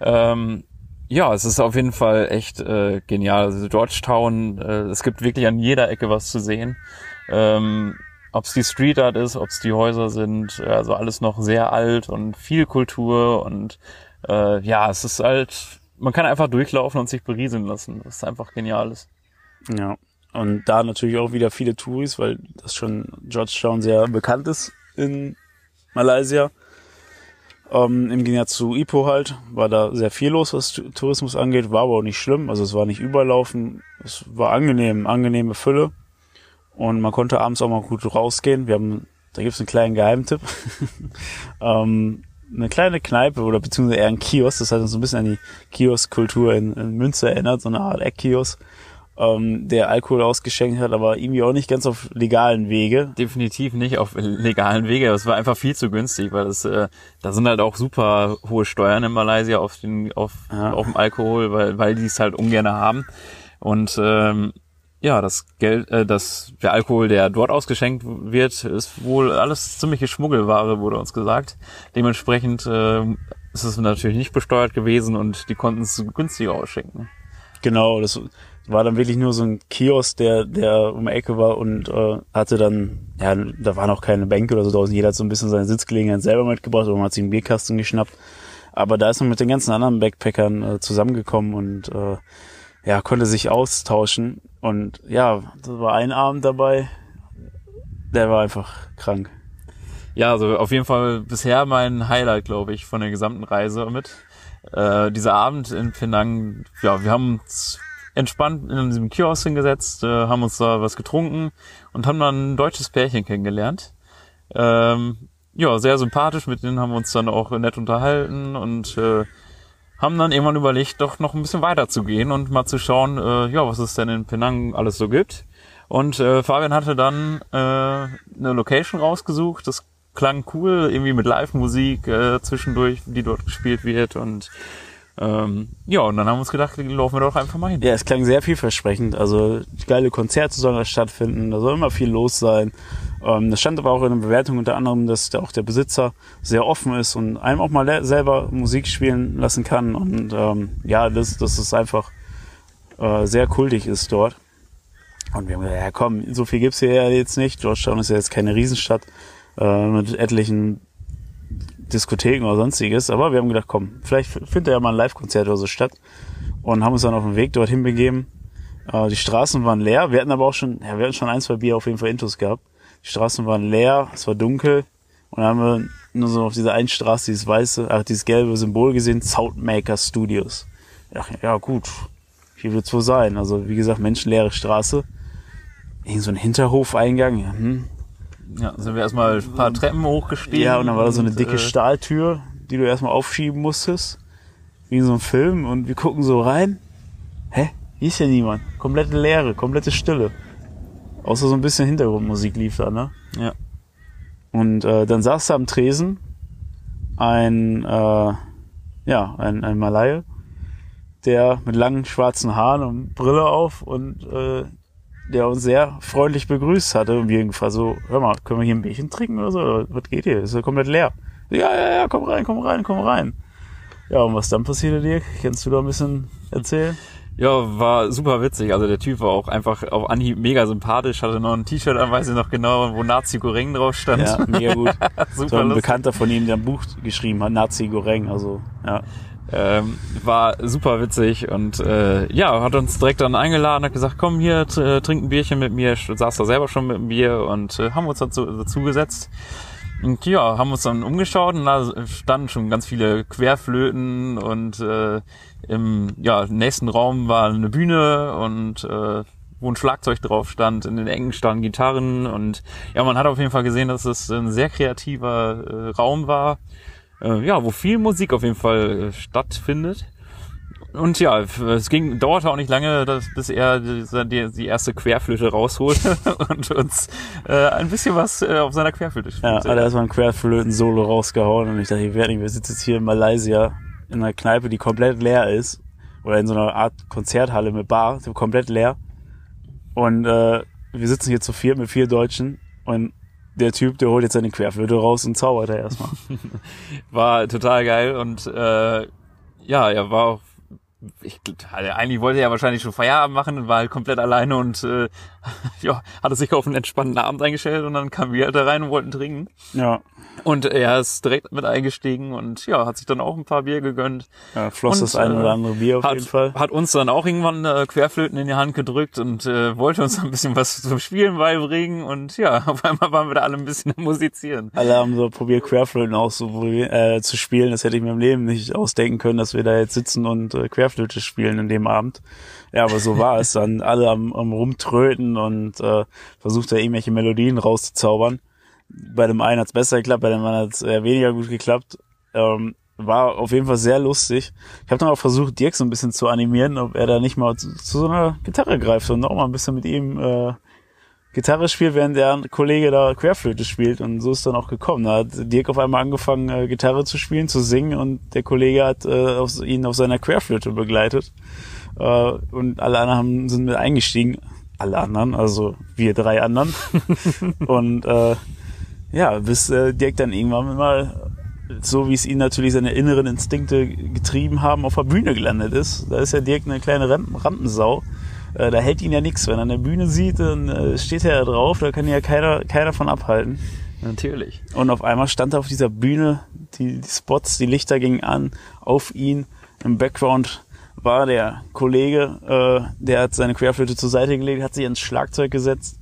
Ähm, ja, es ist auf jeden Fall echt äh, genial. Also Georgetown, äh, es gibt wirklich an jeder Ecke was zu sehen. Ähm, ob es die Street Art ist, ob es die Häuser sind, also alles noch sehr alt und viel Kultur und äh, ja, es ist halt, man kann einfach durchlaufen und sich berieseln lassen, was einfach genial ist. Ja. Und da natürlich auch wieder viele Touris, weil das schon Georgetown sehr bekannt ist in Malaysia. Ähm, Im Gegensatz zu Ipoh halt war da sehr viel los, was Tourismus angeht, war aber auch nicht schlimm. Also es war nicht überlaufen, es war angenehm, angenehme Fülle. Und man konnte abends auch mal gut rausgehen. Wir haben, da gibt's einen kleinen Geheimtipp. ähm, eine kleine Kneipe oder beziehungsweise eher ein Kiosk, das hat uns so ein bisschen an die Kiosk-Kultur in, in Münster erinnert, so eine Art Eckkiosk, ähm, der Alkohol ausgeschenkt hat, aber irgendwie auch nicht ganz auf legalen Wege. Definitiv nicht auf legalen Wege, es war einfach viel zu günstig, weil es, äh, da sind halt auch super hohe Steuern in Malaysia auf den, auf, Ja. auf dem Alkohol, weil, weil die es halt ungern haben. Und ähm, ja, das Geld, äh, das, der Alkohol, der dort ausgeschenkt wird, ist wohl alles ziemliche Schmuggelware, wurde uns gesagt. Dementsprechend äh, ist es natürlich nicht besteuert gewesen und die konnten es günstiger ausschenken. Genau, das war dann wirklich nur so ein Kiosk, der, der um die Ecke war und äh, hatte dann, ja, da waren auch keine Bänke oder so draußen. Jeder hat so ein bisschen seine Sitzgelegenheit selber mitgebracht oder man hat sich einen Bierkasten geschnappt. Aber da ist man mit den ganzen anderen Backpackern äh, zusammengekommen und äh, ja, konnte sich austauschen. Und ja, da war ein Abend dabei, der war einfach krank. Ja, also auf jeden Fall bisher mein Highlight, glaube ich, von der gesamten Reise mit. Äh, dieser Abend in Penang, ja, wir haben uns entspannt in diesem Kiosk hingesetzt, äh, haben uns da was getrunken und haben dann ein deutsches Pärchen kennengelernt. Ähm, ja, sehr sympathisch, mit denen haben wir uns dann auch nett unterhalten und äh, haben dann irgendwann überlegt, doch noch ein bisschen weiter zu gehen und mal zu schauen, äh, ja, was es denn in Penang alles so gibt. Und äh, Fabian hatte dann äh, eine Location rausgesucht. Das klang cool, irgendwie mit Live-Musik äh, zwischendurch, die dort gespielt wird. Und ähm, ja, und dann haben wir uns gedacht, laufen wir doch einfach mal hin. Ja, es klang sehr vielversprechend. Also geile Konzerte sollen da stattfinden, da soll immer viel los sein. Ähm, das stand aber auch in der Bewertung unter anderem, dass da auch der Besitzer sehr offen ist und einem auch mal selber Musik spielen lassen kann. Und ähm, ja, das, das ist einfach äh, sehr kultig ist dort. Und wir haben gesagt, ja komm, so viel gibt's hier ja jetzt nicht. Georgetown ist ja jetzt keine Riesenstadt äh, mit etlichen Diskotheken oder sonstiges. Aber wir haben gedacht, komm, vielleicht findet ja mal ein Live-Konzert oder so statt. Und haben uns dann auf den Weg dorthin begeben. Äh, die Straßen waren leer. Wir hatten aber auch schon, ja, wir hatten schon ein, zwei Bier auf jeden Fall Intus gehabt. Die Straßen waren leer, es war dunkel. Und dann haben wir nur so auf dieser einen Straße dieses weiße, ach, dieses gelbe Symbol gesehen, Soundmaker Studios. Ja, ja gut, hier wird's wohl sein. Also wie gesagt, menschenleere Straße. Irgend so ein Hinterhofeingang. Ja, hm. Ja, sind wir erstmal ein paar Treppen hochgestiegen. ja, und dann war da so eine und, dicke äh, Stahltür, die du erstmal aufschieben musstest. Wie in so einem Film. Und wir gucken so rein. Hä? Hier ist ja niemand. Komplette Leere, komplette Stille. Außer so ein bisschen Hintergrundmusik lief da, ne? Ja. Und äh, dann saß da am Tresen ein, äh, ja, ein, ein Malaye, der mit langen schwarzen Haaren und Brille auf und äh, der uns sehr freundlich begrüßt hatte und wir gefragt so, hör mal, können wir hier ein Bierchen trinken oder so? Oder Was geht hier? Ist ja komplett leer. Ja, ja, ja, komm rein, komm rein, komm rein. Ja, und was dann passierte dir? Kennst du da ein bisschen Erzähl. Ja, war super witzig. Also der Typ war auch einfach auf Anhieb mega sympathisch, hatte noch ein T-Shirt an, weiß ich noch genau, wo Nazi Goreng drauf stand. Ja, mega gut. super So ein. Bekannter von ihm, der ein Buch geschrieben hat, Nazi Goreng, also, ja. Ähm, war super witzig und äh, ja, hat uns direkt dann eingeladen, hat gesagt, komm hier, äh, trink ein Bierchen mit mir, saß da selber schon mit dem Bier und äh, haben uns dazu, dazu gesetzt. Und ja, haben uns dann umgeschaut und da standen schon ganz viele Querflöten und äh, im ja, nächsten Raum war eine Bühne und äh, wo ein Schlagzeug drauf stand, in den Ecken standen Gitarren und ja, man hat auf jeden Fall gesehen, dass es ein sehr kreativer äh, Raum war äh, ja, wo viel Musik auf jeden Fall äh, stattfindet. Und ja, es ging, dauerte auch nicht lange, dass, bis er die, die, erste Querflöte rausholte und uns äh, ein bisschen was äh, auf seiner Querflöte Ja, spielte. hat er erstmal ein Querflöten-Solo rausgehauen und ich dachte, ich werde nicht, wir sitzen jetzt hier in Malaysia in einer Kneipe, die komplett leer ist. Oder in so einer Art Konzerthalle mit Bar, komplett leer. Und äh, wir sitzen hier zu vier mit vier Deutschen und der Typ, der holt jetzt seine Querflöte raus und zaubert er erstmal. War total geil und äh, ja, er war auch ich, also eigentlich wollte er wahrscheinlich schon Feierabend machen und war halt komplett alleine und äh, ja, hatte sich auf einen entspannten Abend eingestellt und dann kamen wir halt da rein und wollten trinken. Ja, Und er ist direkt mit eingestiegen und ja, hat sich dann auch ein paar Bier gegönnt. ja floss Und, das eine äh, oder andere Bier auf hat, jeden Fall. hat uns dann auch irgendwann äh, Querflöten in die Hand gedrückt und äh, wollte uns ein bisschen was zum Spielen beibringen und ja, auf einmal waren wir da alle ein bisschen am musizieren. Alle haben so probiert, Querflöten auch so äh, zu spielen. Das hätte ich mir im Leben nicht ausdenken können, dass wir da jetzt sitzen und äh, Querflöte spielen in dem Abend. Ja, aber so war es dann. Alle am, am rumtröten und äh, versucht da irgendwelche Melodien rauszuzaubern. Bei dem einen hat's besser geklappt, bei dem anderen hat's eher weniger gut geklappt. Ähm, war auf jeden Fall sehr lustig. Ich habe dann auch versucht, Dirk so ein bisschen zu animieren, ob er da nicht mal zu, zu so einer Gitarre greift und auch mal ein bisschen mit ihm äh, Gitarre spielt, während der Kollege da Querflöte spielt. Und so ist dann auch gekommen. Da hat Dirk auf einmal angefangen, äh, Gitarre zu spielen, zu singen und der Kollege hat äh, auf, ihn auf seiner Querflöte begleitet. Äh, und alle anderen haben, sind mit eingestiegen. Alle anderen, also wir drei anderen. und äh, ja, bis äh, Dirk dann irgendwann mal, so wie es ihn natürlich seine inneren Instinkte getrieben haben, auf der Bühne gelandet ist. Da ist ja Dirk eine kleine Rampen Rampensau. Äh, da hält ihn ja nichts. Wenn er eine Bühne sieht, dann äh, steht er ja drauf, da kann ihn ja keiner, keiner von abhalten. Natürlich. Und auf einmal stand er auf dieser Bühne, die, die Spots, die Lichter gingen an, auf ihn. Im Background war der Kollege, äh, der hat seine Querflöte zur Seite gelegt, hat sich ans Schlagzeug gesetzt.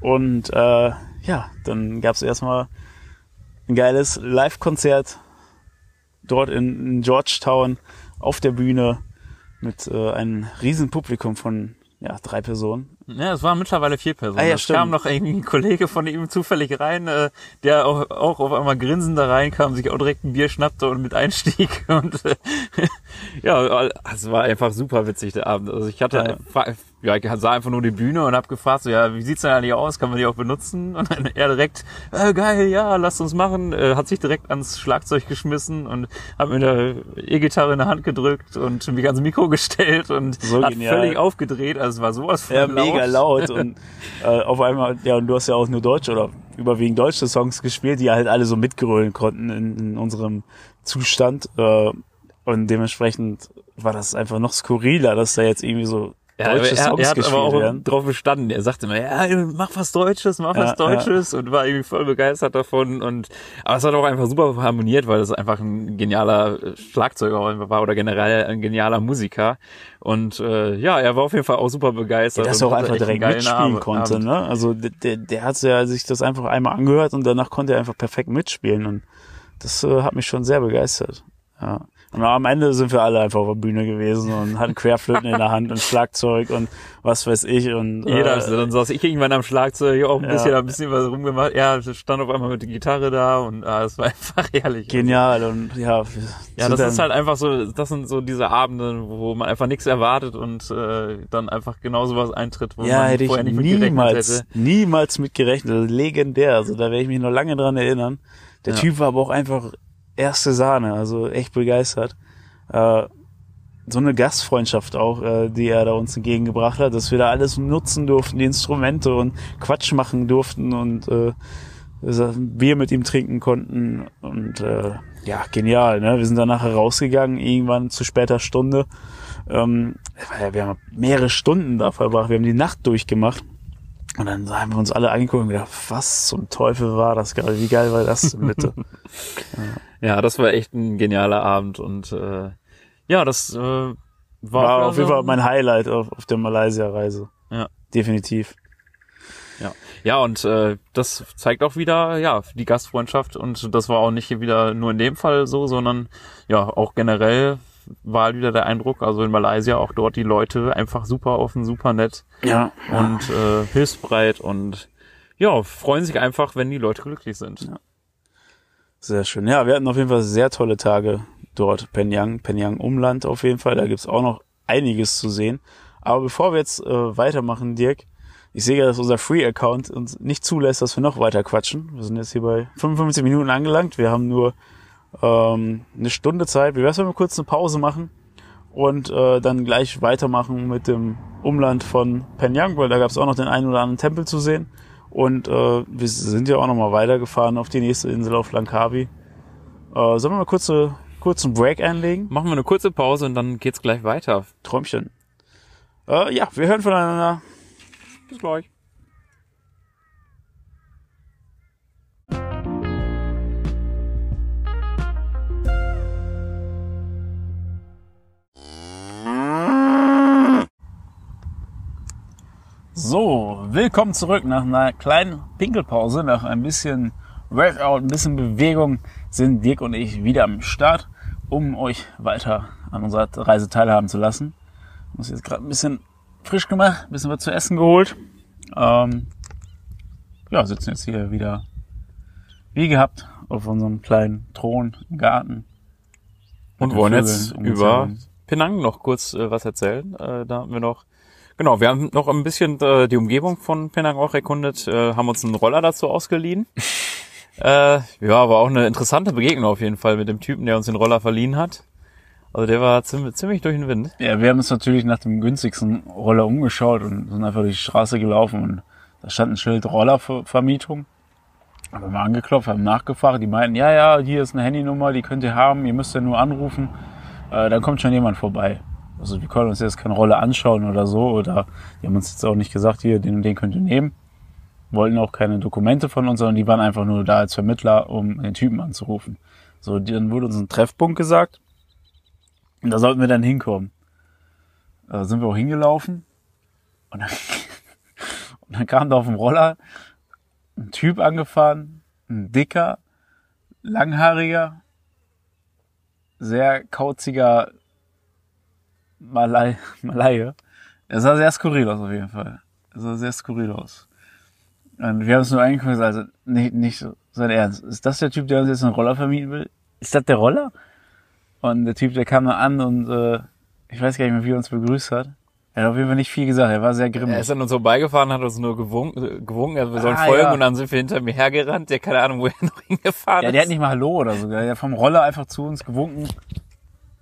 Und äh, ja, dann gab's erstmal ein geiles Live-Konzert dort in, in Georgetown auf der Bühne mit äh, einem riesen Publikum von ja, drei Personen. Ja, es waren mittlerweile vier Personen. Ah, ja, es stimmt. kam noch irgendwie ein Kollege von ihm zufällig rein, äh, der auch, auch auf einmal grinsend da reinkam, sich auch direkt ein Bier schnappte und mit einstieg. Und äh, ja, es war einfach super witzig der Abend. Also ich hatte, ja, ich sah einfach nur die Bühne und hab gefragt, so, ja, wie sieht's denn eigentlich aus? Kann man die auch benutzen? Und dann er direkt, äh, geil, ja, lasst uns machen. Äh, hat sich direkt ans Schlagzeug geschmissen und hat mir eine E-Gitarre in der Hand gedrückt und mich ans Mikro gestellt und So hat genial. völlig aufgedreht. Also es war sowas von Ja, laut. Mega laut und äh, auf einmal, ja, und du hast ja auch nur deutsche oder überwiegend deutsche Songs gespielt, die halt alle so mitgrölen konnten in, in unserem Zustand. Äh, und dementsprechend war das einfach noch skurriler, dass da jetzt irgendwie so Ja, deutsche er, Songs er hat aber auch werden. drauf bestanden. Er sagte immer, ja, mach was Deutsches, mach Ja, was Deutsches und war irgendwie voll begeistert davon. Und aber es hat auch einfach super harmoniert, weil es einfach ein genialer Schlagzeuger war oder generell ein genialer Musiker. Und äh, ja, er war auf jeden Fall auch super begeistert. dass er auch einfach direkt mitspielen Abend- konnte, ne? Also der, der, der hat ja sich das einfach einmal angehört und danach konnte er einfach perfekt mitspielen und das äh, hat mich schon sehr begeistert. Ja. Und am Ende sind wir alle einfach auf der Bühne gewesen und hatten Querflöten in der Hand und Schlagzeug und was weiß ich und Jeder, äh, dann saß ich irgendwann am Schlagzeug, auch ein Ja. bisschen, ein bisschen was rumgemacht. Er stand auf einmal mit der Gitarre da und ah, es war einfach herrlich. genial und ja, Ja, das ist halt einfach so, das sind so diese Abende, wo man einfach nichts erwartet und äh, dann einfach genau sowas eintritt, wo ja, man hätte ich vorher nicht mit niemals, hätte. niemals mit gerechnet. Also legendär. Also da werde ich mich noch lange dran erinnern. Der Ja. Typ war aber auch einfach erste Sahne, also echt begeistert. Äh, so eine Gastfreundschaft auch, äh, die er da uns entgegengebracht hat, dass wir da alles nutzen durften, die Instrumente und Quatsch machen durften und äh, Bier mit ihm trinken konnten und äh, ja, genial, ne? Wir sind dann nachher rausgegangen, irgendwann zu später Stunde Ähm, wir haben mehrere Stunden da verbracht, wir haben die Nacht durchgemacht. Und dann haben wir uns alle angeguckt und gedacht, was zum Teufel war das gerade? Wie geil war das denn bitte? ja. ja, das war echt ein genialer Abend und äh, ja, das äh, war, war auf jeden Fall mein Highlight auf, auf der Malaysia-Reise. Ja. Definitiv. Ja, ja und äh, das zeigt auch wieder ja die Gastfreundschaft und das war auch nicht wieder nur in dem Fall so, sondern ja auch generell war halt wieder der Eindruck, also in Malaysia auch dort die Leute einfach super offen, super nett ja, und äh, hilfsbereit und ja, freuen sich einfach, wenn die Leute glücklich sind. Ja. Sehr schön. Ja, wir hatten auf jeden Fall sehr tolle Tage dort. Penyang, Penyang Umland auf jeden Fall. Da gibt's auch noch einiges zu sehen. Aber bevor wir jetzt äh, weitermachen, Dirk, ich sehe ja, dass unser Free-Account uns nicht zulässt, dass wir noch weiter quatschen. Wir sind jetzt hier bei 55 Minuten angelangt. Wir haben nur ähm, eine Stunde Zeit. Wie wär's, wenn wir kurz eine Pause machen und äh, dann gleich weitermachen mit dem Umland von Penyang, weil da gab es auch noch den einen oder anderen Tempel zu sehen. Und äh, wir sind ja auch noch mal weitergefahren auf die nächste Insel auf Langkawi. Äh, sollen wir mal kurze, kurzen Break einlegen? Machen wir eine kurze Pause und dann geht's gleich weiter. Träumchen. Äh, ja, wir hören voneinander. Bis gleich. So, willkommen zurück nach einer kleinen Pinkelpause, nach ein bisschen Workout, ein bisschen Bewegung sind Dirk und ich wieder am Start, um euch weiter an unserer Reise teilhaben zu lassen. Muss jetzt gerade ein bisschen frisch gemacht, ein bisschen was zu essen geholt. Ähm, ja, sitzen jetzt hier wieder wie gehabt auf unserem kleinen Thron im Garten. Und wollen jetzt über Penang noch kurz äh, was erzählen. Äh, da haben wir noch Genau, wir haben noch ein bisschen äh, die Umgebung von Penang auch erkundet, äh, haben uns einen Roller dazu ausgeliehen. äh, ja, war auch eine interessante Begegnung auf jeden Fall mit dem Typen, der uns den Roller verliehen hat. Also der war ziemlich, ziemlich durch den Wind. Ja, wir haben uns natürlich nach dem günstigsten Roller umgeschaut und sind einfach durch die Straße gelaufen und da stand ein Schild Rollervermietung. Haben wir angeklopft, haben nachgefragt, die meinten, ja, ja, hier ist eine Handynummer, die könnt ihr haben, ihr müsst ja nur anrufen, äh, dann kommt schon jemand vorbei. Also wir können uns jetzt keine Rolle anschauen oder so. Oder die haben uns jetzt auch nicht gesagt, hier, den und den könnt ihr nehmen. Wollten auch keine Dokumente von uns, sondern die waren einfach nur da als Vermittler, um den Typen anzurufen. So, dann wurde uns ein Treffpunkt gesagt. Und da sollten wir dann hinkommen. Da sind wir auch hingelaufen. Und dann, und dann kam da auf dem Roller ein Typ angefahren, ein dicker, langhaariger, sehr kauziger Malai, Malaie. Er sah sehr skurril aus auf jeden Fall. Er sah sehr skurril aus. Und wir haben es nur eingeguckt, also nicht, nicht so sein Ernst. Ist das der Typ, der uns jetzt einen Roller vermieten will? Ist das der Roller? Und der Typ, der kam dann an und äh, ich weiß gar nicht mehr, wie er uns begrüßt hat. Er hat auf jeden Fall nicht viel gesagt, er war sehr grimmig. Er ist an uns vorbeigefahren, hat uns nur gewunken, gewunken also wir sollen ah, folgen ja. und dann sind wir hinter mir hergerannt, der keine Ahnung, wo er noch hingefahren ja, ist. Ja, der hat nicht mal Hallo oder so, der hat vom Roller einfach zu uns gewunken.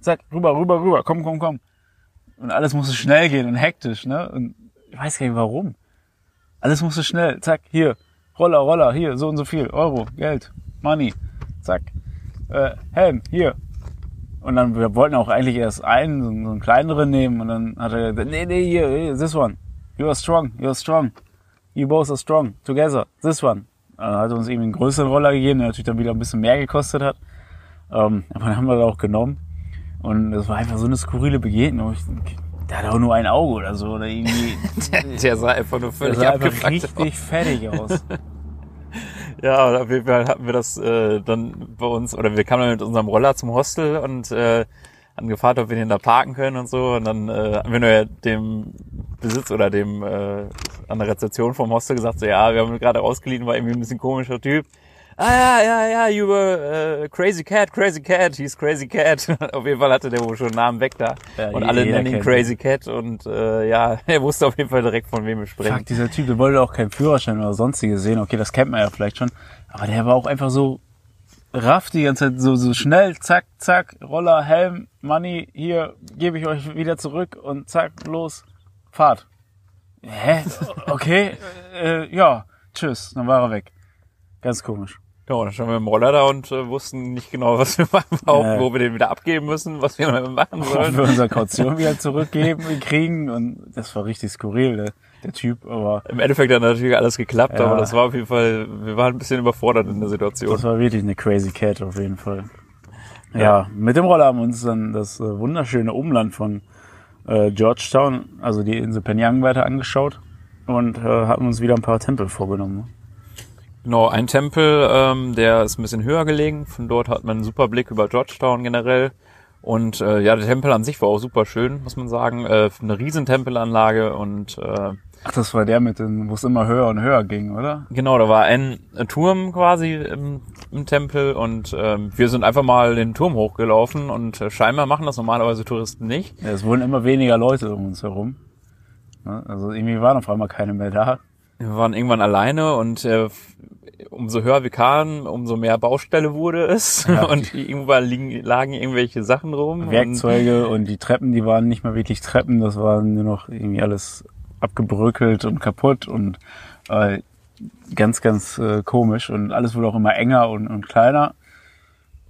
Zack, rüber, rüber, rüber, komm, komm, komm. Und alles musste schnell gehen und hektisch, ne? Und ich weiß gar nicht warum. Alles musste schnell. Zack, hier. Roller, Roller, hier, so und so viel. Euro, Geld, Money. Zack. Äh, Helm, hier. Und dann, wir wollten auch eigentlich erst einen, so, einen kleineren nehmen. Und dann hat er gesagt, nee, nee, hier, this one. You are strong, you are strong. You both are strong. Together. This one. Dann hat er uns irgendwie einen größeren Roller gegeben, der natürlich dann wieder ein bisschen mehr gekostet hat. Ähm, aber dann haben wir das auch genommen. Und das war einfach so eine skurrile Begegnung. Ich, der hat auch nur ein Auge oder so. Oder irgendwie, der, der sah einfach nur völlig der sah einfach richtig aus. fertig aus. ja, auf jeden Fall hatten wir das äh, dann bei uns, oder wir kamen dann mit unserem Roller zum Hostel und äh, haben gefragt, ob wir den da parken können und so. Und dann äh, haben wir nur dem Besitz oder dem äh, an der Rezeption vom Hostel gesagt, so ja, wir haben gerade ausgeliehen, war irgendwie ein bisschen komischer Typ ah ja, ja, ja, you were uh, Crazy Cat, Crazy Cat, he's Crazy Cat. auf jeden Fall hatte der wohl schon einen Namen weg da. Ja, und alle nennen ihn Crazy. Cat und äh, ja, er wusste auf jeden Fall direkt, von wem wir sprechen. Fuck, dieser Typ, der wollte auch keinen Führerschein oder sonstiges sehen. Okay, das kennt man ja vielleicht schon. Aber der war auch einfach so raff die ganze Zeit, so, so schnell, zack, zack, Roller, Helm, Money, hier, gebe ich euch wieder zurück und zack, los, Fahrt. Hä? Okay, äh, ja, tschüss, dann war er weg. Ganz komisch. Ja, und dann standen wir im Roller da und äh, wussten nicht genau, was wir machen, Ja. wo wir den wieder abgeben müssen, was wir damit machen Ob sollen. wir unsere Kaution wieder zurückgeben kriegen und das war richtig skurril, der, der Typ, aber Im Endeffekt hat natürlich alles geklappt, Ja. aber das war auf jeden Fall, wir waren ein bisschen überfordert in der Situation. das war wirklich eine crazy cat auf jeden Fall. Ja, mit dem Roller haben wir uns dann das äh, wunderschöne Umland von äh, Georgetown, also die Insel Penyang weiter angeschaut und äh, hatten uns wieder ein paar Tempel vorgenommen. Genau, ein Tempel, ähm, der ist ein bisschen höher gelegen. Von dort hat man einen super Blick über Georgetown generell. Und äh, ja, der Tempel an sich war auch super schön, muss man sagen. Äh, eine riesen Tempelanlage und äh, Ach, das war der mit dem, wo es immer höher und höher ging, oder? genau, da war ein Turm quasi im, im Tempel und ähm, wir sind einfach mal den Turm hochgelaufen und äh, scheinbar machen das normalerweise Touristen nicht. Ja, es wurden immer weniger Leute um uns herum. Ne? Also irgendwie waren auf einmal keine mehr da. Wir waren irgendwann alleine und äh, umso höher wir kamen, umso mehr Baustelle wurde es. Ja. Und irgendwann liegen, lagen irgendwelche Sachen rum. Werkzeuge und die Treppen, die waren nicht mehr wirklich Treppen, das waren nur noch irgendwie alles abgebröckelt und kaputt und äh, ganz, ganz äh, komisch und alles wurde auch immer enger und, und kleiner.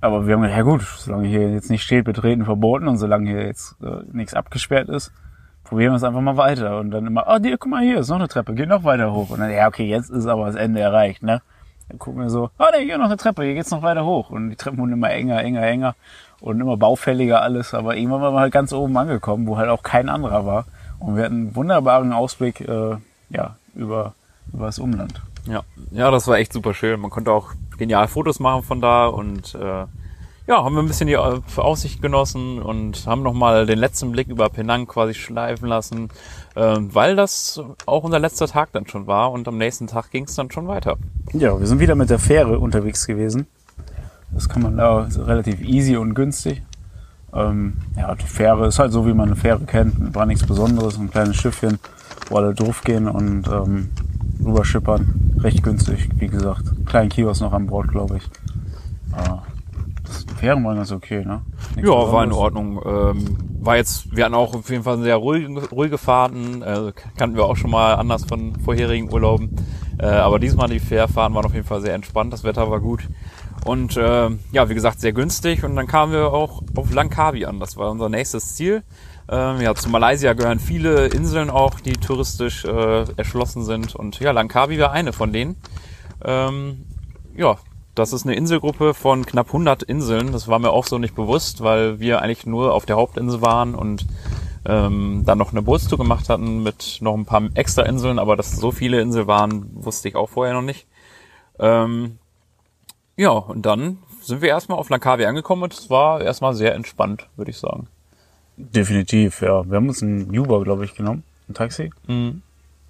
Aber wir haben gedacht, ja gut, solange hier jetzt nicht steht, betreten verboten und solange hier jetzt äh, nichts abgesperrt ist, probieren wir es einfach mal weiter. Und dann immer, oh, die, guck mal hier, ist noch eine Treppe, geht noch weiter hoch. Und dann, ja, okay, jetzt ist aber das Ende erreicht, ne? Dann gucken wir so, oh, ne, hier noch eine Treppe, hier geht's noch weiter hoch. Und die Treppen wurden immer enger, enger, enger und immer baufälliger alles. Aber irgendwann waren wir halt ganz oben angekommen, wo halt auch kein anderer war. Und wir hatten einen wunderbaren Ausblick, äh, ja, über, über das Umland. Ja, ja, das war echt super schön. Man konnte auch genial Fotos machen von da und äh, ja, haben wir ein bisschen die Au- Aussicht genossen und haben nochmal den letzten Blick über Penang quasi schleifen lassen, äh, weil das auch unser letzter Tag dann schon war und am nächsten Tag ging es dann schon weiter. Ja, wir sind wieder mit der Fähre unterwegs gewesen. Das kann man da relativ easy und günstig. Ähm, ja, die Fähre ist halt so, wie man eine Fähre kennt. War nichts Besonderes, ein kleines Schiffchen, wo alle drauf gehen und ähm, rüberschippern. Recht günstig, wie gesagt. Kleinen Kiosk noch an Bord, glaube ich. Das Fähren waren ganz okay, ne? Nichts Ja, war in Besonderes. Ordnung. Ähm, war jetzt, wir hatten auch auf jeden Fall sehr ruhige, ruhige Fahrten, äh, kannten wir auch schon mal anders von vorherigen Urlauben. Äh, aber diesmal die Fährfahrten waren auf jeden Fall sehr entspannt, das Wetter war gut. Und äh, ja, wie gesagt, sehr günstig. Und dann kamen wir auch auf Langkawi an, das war unser nächstes Ziel. Ähm, ja, zu Malaysia gehören viele Inseln auch, die touristisch äh, erschlossen sind. Und ja, Langkawi war eine von denen. Ähm, ja, das ist eine Inselgruppe von knapp 100 Inseln. Das war mir auch so nicht bewusst, weil wir eigentlich nur auf der Hauptinsel waren und ähm, dann noch eine Bootstour gemacht hatten mit noch ein paar extra Inseln. Aber dass so viele Inseln waren, wusste ich auch vorher noch nicht. Ähm, ja, und dann sind wir erstmal auf Langkawi angekommen und es war erstmal sehr entspannt, würde ich sagen. Definitiv, ja. Wir haben uns ein Uber, glaube ich, genommen. Ein Taxi. Mhm.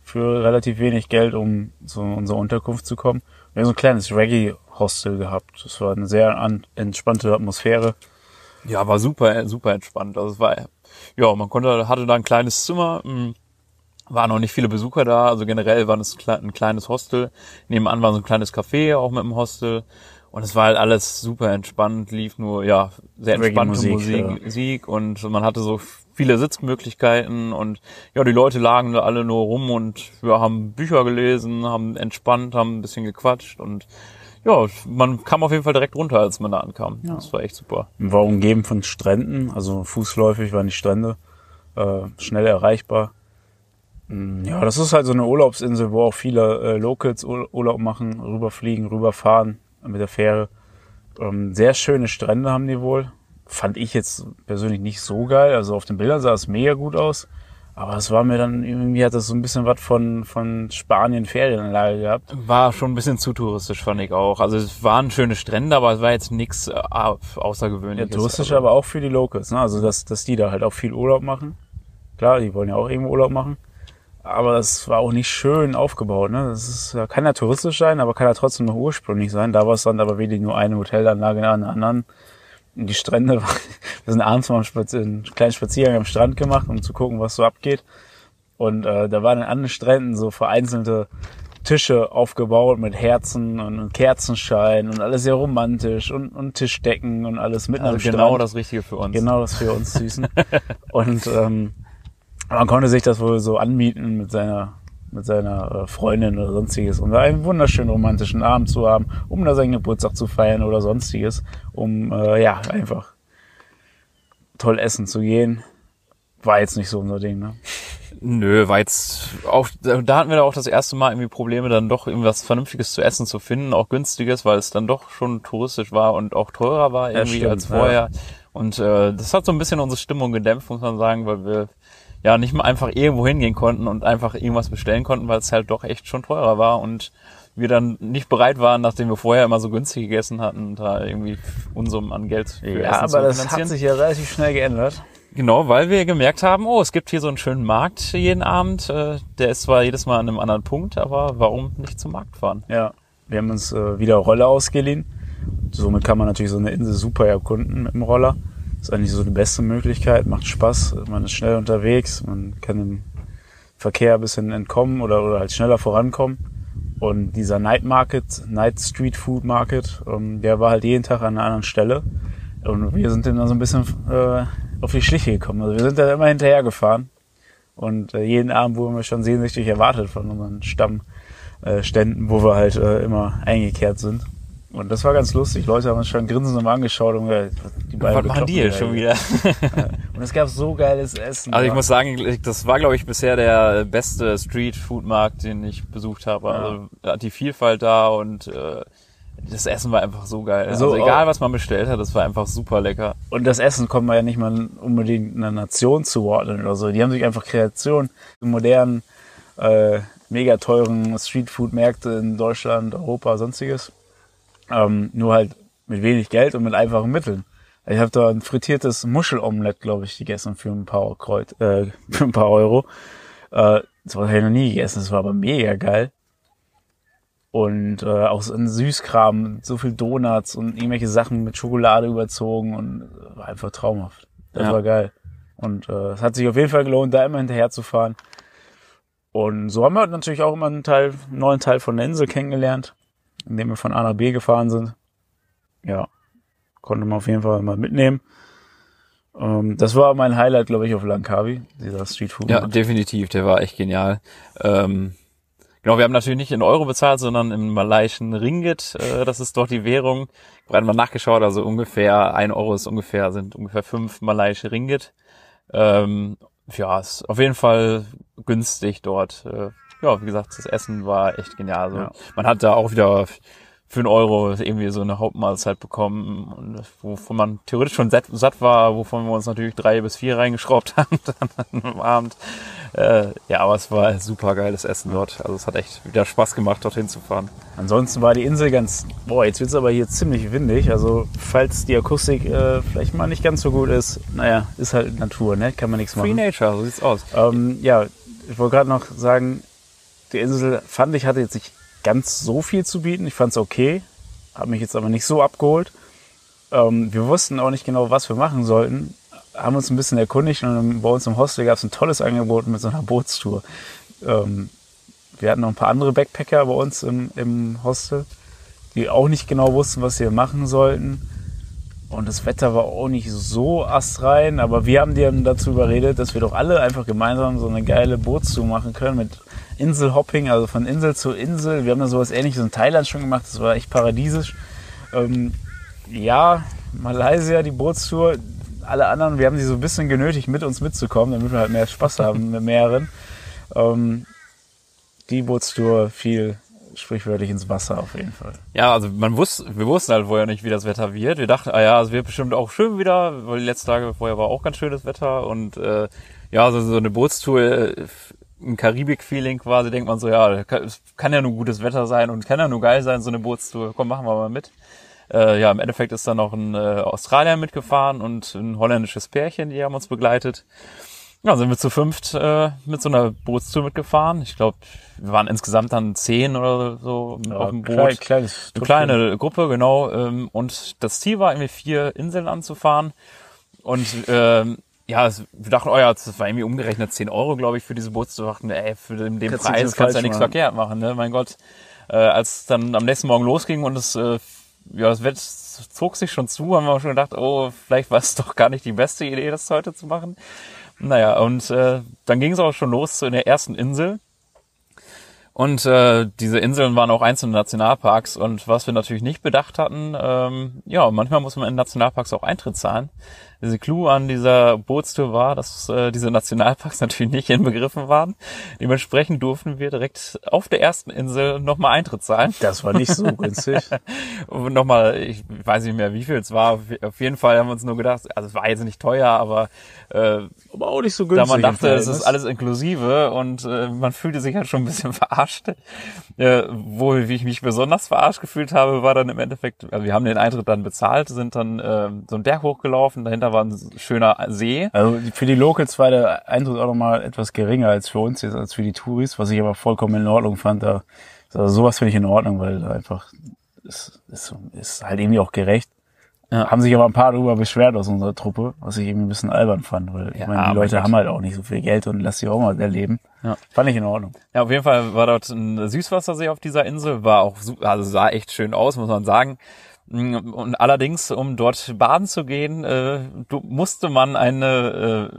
für relativ wenig Geld, um zu unserer Unterkunft zu kommen. Wir haben so ein kleines Reggae-Hostel gehabt. Das war eine sehr an entspannte Atmosphäre. Ja, war super, super entspannt. Also es war, ja, man konnte, hatte da ein kleines Zimmer, mh, waren noch nicht viele Besucher da, also generell war es ein kleines Hostel. Nebenan war so ein kleines Café auch mit dem Hostel. Und es war halt alles super entspannt, lief nur, ja, sehr entspannte Reggae-Musik, Musik, Musik und man hatte so viele Sitzmöglichkeiten und ja, die Leute lagen da alle nur rum und wir haben Bücher gelesen, haben entspannt, haben ein bisschen gequatscht und ja, man kam auf jeden Fall direkt runter, als man da ankam. Das war echt super. War umgeben von Stränden, also fußläufig waren die Strände äh, schnell erreichbar. Mm, Ja, das ist halt so eine Urlaubsinsel, wo auch viele äh, Locals Ur Urlaub machen, rüberfliegen, rüberfahren mit der Fähre. Ähm, sehr schöne Strände haben die wohl. Fand ich jetzt persönlich nicht so geil. Also auf den Bildern sah es mega gut aus. Aber es war mir dann, irgendwie hat das so ein bisschen was von, von Spanien Ferienanlage gehabt. War schon ein bisschen zu touristisch, fand ich auch. Also es waren schöne Strände, aber es war jetzt nichts äh, Ja, Außergewöhnliches. touristisch also, aber auch für die Locals, ne? Also dass, dass die da halt auch viel Urlaub machen. Klar, die wollen ja auch irgendwo Urlaub machen. Aber das war auch nicht schön aufgebaut, ne? Das ist, ja, kann ja touristisch sein, aber kann ja trotzdem noch ursprünglich sein. Da war es dann aber wirklich nur eine Hotelanlage nach der anderen. Die Strände, wir sind abends mal einen, kleinen Spaziergang am Strand gemacht, um zu gucken, was so abgeht. Und äh, da waren an den Stränden so vereinzelte Tische aufgebaut mit Herzen und, Kerzenschein und alles sehr romantisch und, und Tischdecken und alles mitten am also Strand. genau das Richtige für uns. Genau das für uns Süßen. und ähm, man konnte sich das wohl so anmieten mit seiner mit seiner äh, Freundin oder sonstiges, um da einen wunderschönen romantischen Abend zu haben, um da seinen Geburtstag zu feiern oder sonstiges, um äh, ja einfach toll essen zu gehen. War jetzt nicht so unser Ding, ne? Nö, war jetzt auch, da hatten wir auch das erste Mal irgendwie Probleme, dann doch irgendwas Vernünftiges zu essen zu finden, auch günstiges, weil es dann doch schon touristisch war und auch teurer war irgendwie stimmt, als vorher. ja. Und äh, das hat so ein bisschen unsere Stimmung gedämpft, muss man sagen, weil wir ja nicht mal einfach irgendwo hingehen konnten und einfach irgendwas bestellen konnten, weil es halt doch echt schon teurer war und wir dann nicht bereit waren, nachdem wir vorher immer so günstig gegessen hatten, da irgendwie Unsummen an Geld für Ja, Essen aber das hat sich ja relativ schnell geändert. Genau, weil wir gemerkt haben, oh, es gibt hier so einen schönen Markt jeden Abend. Äh, Der ist zwar jedes Mal an einem anderen Punkt, aber warum nicht zum Markt fahren? Ja, wir haben uns äh, wieder Roller ausgeliehen. Somit kann man natürlich so eine Insel super erkunden mit dem Roller. Ist eigentlich so die beste Möglichkeit, macht Spaß, man ist schnell unterwegs, man kann dem Verkehr ein bisschen entkommen oder, oder halt schneller vorankommen. Und dieser Night Market, Night Street Food Market, ähm, der war halt jeden Tag an einer anderen Stelle. Und wir sind dann so ein bisschen äh, auf die Schliche gekommen. Also wir sind da immer hinterher gefahren. Und äh, jeden Abend wurden wir schon sehnsüchtig erwartet von unseren Stammständen, wo wir halt äh, immer eingekehrt sind. Und das war ganz lustig. Leute haben uns schon grinsend immer angeschaut und die beiden Was machen die hier schon wieder? Und es gab so geiles Essen. Also ich muss sagen, das war, glaube ich, bisher der beste Street-Food-Markt, den ich besucht habe. Also da hat die Vielfalt da und äh, das Essen war einfach so geil. So, Also egal, was man bestellt hat, das war einfach super lecker. Und das Essen kommt man ja nicht mal unbedingt einer Nation zuordnen oder so. Die haben sich einfach Kreation, modernen, äh, mega teuren Streetfood-Märkte in Deutschland, Europa, sonstiges. Ähm, nur halt mit wenig Geld und mit einfachen Mitteln. Ich habe da ein frittiertes Muschelomelett, glaube ich, gegessen für ein paar, Kreuz, äh, für ein paar Euro. Äh, das habe ich noch nie gegessen, das war aber mega geil. Und äh, auch so ein Süßkram, so viel Donuts und irgendwelche Sachen mit Schokolade überzogen und äh, war einfach traumhaft. Das Ja. war geil. Und äh, es hat sich auf jeden Fall gelohnt, da immer hinterher zu fahren. Und so haben wir natürlich auch immer einen Teil, einen neuen Teil von der Insel kennengelernt, indem wir von A nach B gefahren sind. Ja, konnte man auf jeden Fall mal mitnehmen. Ähm, das war mein Highlight, glaube ich, auf Langkawi, dieser Streetfood. Ja, definitiv, der war echt genial. Ähm, genau, wir haben natürlich nicht in Euro bezahlt, sondern im malaiischen Ringgit. Äh, das ist dort die Währung. Ich habe mal nachgeschaut, also ungefähr ein Euro ist ungefähr, sind ungefähr fünf malaiische Ringgit. Ähm, ja, ist auf jeden Fall günstig dort. Äh, ja, wie gesagt, das Essen war echt genial. Also, Ja. Man hat da auch wieder für einen Euro irgendwie so eine Hauptmahlzeit bekommen, und wovon man theoretisch schon satt, satt war, wovon wir uns natürlich drei bis vier reingeschraubt haben dann am Abend. Äh, ja, aber es war super geiles Essen dort. Also es hat echt wieder Spaß gemacht, dorthin zu fahren. Ansonsten war die Insel ganz, boah, jetzt wird's aber hier ziemlich windig. Also falls die Akustik äh, vielleicht mal nicht ganz so gut ist, naja, ist halt Natur, ne? Kann man nichts Free machen. Nature, so sieht's aus. Ähm, ja, ich wollte gerade noch sagen, die Insel fand ich hatte jetzt nicht ganz so viel zu bieten. Ich fand's okay, hat mich jetzt aber nicht so abgeholt. Ähm, wir wussten auch nicht genau, was wir machen sollten. Haben uns ein bisschen erkundigt und bei uns im Hostel gab es ein tolles Angebot mit so einer Bootstour. Ähm, wir hatten noch ein paar andere Backpacker bei uns im, im Hostel, die auch nicht genau wussten, was wir machen sollten. Und das Wetter war auch nicht so astrein, aber wir haben die dann dazu überredet, dass wir doch alle einfach gemeinsam so eine geile Bootstour machen können mit Inselhopping, also von Insel zu Insel. Wir haben da sowas ähnliches in Thailand schon gemacht, das war echt paradiesisch. Ähm, ja, Malaysia, die Bootstour, alle anderen, wir haben sie so ein bisschen genötigt, mit uns mitzukommen, damit wir halt mehr Spaß haben mit mehreren. Ähm, die Bootstour fiel sprichwörtlich ins Wasser auf jeden Fall. Ja, also man wusste, wir wussten halt vorher nicht, wie das Wetter wird. Wir dachten, ah ja, es wird bestimmt auch schön wieder, weil die letzten Tage vorher war auch ganz schönes Wetter und äh, ja, so, so eine Bootstour, äh, ein Karibik-Feeling quasi, denkt man so, ja, kann- es kann ja nur gutes Wetter sein und kann ja nur geil sein, so eine Bootstour. Komm, machen wir mal mit. Äh, ja, im Endeffekt ist dann noch ein äh, Australier mitgefahren und ein holländisches Pärchen, die haben uns begleitet. Ja, sind wir zu fünft äh, mit so einer Bootstour mitgefahren. Ich glaube, wir waren insgesamt dann zehn oder so auf dem Boot. Klein, kleines Eine kleine Gruppe, genau. Ähm, und das Ziel war irgendwie vier Inseln anzufahren. Und ähm, ja, es, wir dachten, oh ja, das war irgendwie umgerechnet 10 Euro, glaube ich, für diese. Wir dachten, ey, für den, den Kannst Preis kannst du ja nichts machen. verkehrt machen, ne? Mein Gott. Äh, als es dann am nächsten Morgen losging und es, äh, ja, das Wetter zog sich schon zu, haben wir schon gedacht, oh, vielleicht war es doch gar nicht die beste Idee, das heute zu machen. Naja, und äh, dann ging es auch schon los zu in der ersten Insel. Und äh, diese Inseln waren auch einzelne Nationalparks. Und was wir natürlich nicht bedacht hatten, ähm, ja, manchmal muss man in Nationalparks auch Eintritt zahlen diese Clou an dieser Bootstour war, dass äh, diese Nationalparks natürlich nicht inbegriffen waren. Dementsprechend durften wir direkt auf der ersten Insel nochmal Eintritt zahlen. Das war nicht so günstig. Und nochmal, ich weiß nicht mehr, wie viel es war. Auf jeden Fall haben wir uns nur gedacht, also es war jetzt nicht teuer, aber, äh, aber auch nicht so günstig. Da man dachte, es ist alles inklusive und äh, man fühlte sich halt schon ein bisschen verarscht. Äh, wo wie ich mich besonders verarscht gefühlt habe, war dann im Endeffekt, also wir haben den Eintritt dann bezahlt, sind dann äh, so einen Berg hochgelaufen, dahinter dahinter war ein schöner See. Also für die Locals war der Eindruck auch nochmal etwas geringer als für uns jetzt, als für die Touris, was ich aber vollkommen in Ordnung fand. Da, also sowas finde ich in Ordnung, weil einfach ist, ist, ist halt irgendwie auch gerecht. Ja. Haben sich aber ein paar darüber beschwert aus unserer Truppe, was ich irgendwie ein bisschen albern fand, weil ja, ich meine, die Leute haben halt auch nicht so viel Geld und lass sie auch mal erleben. Ja. Fand ich in Ordnung. Ja, auf jeden Fall war dort ein Süßwassersee auf dieser Insel, war auch, also sah echt schön aus, muss man sagen. Und allerdings, um dort baden zu gehen, äh, musste man eine,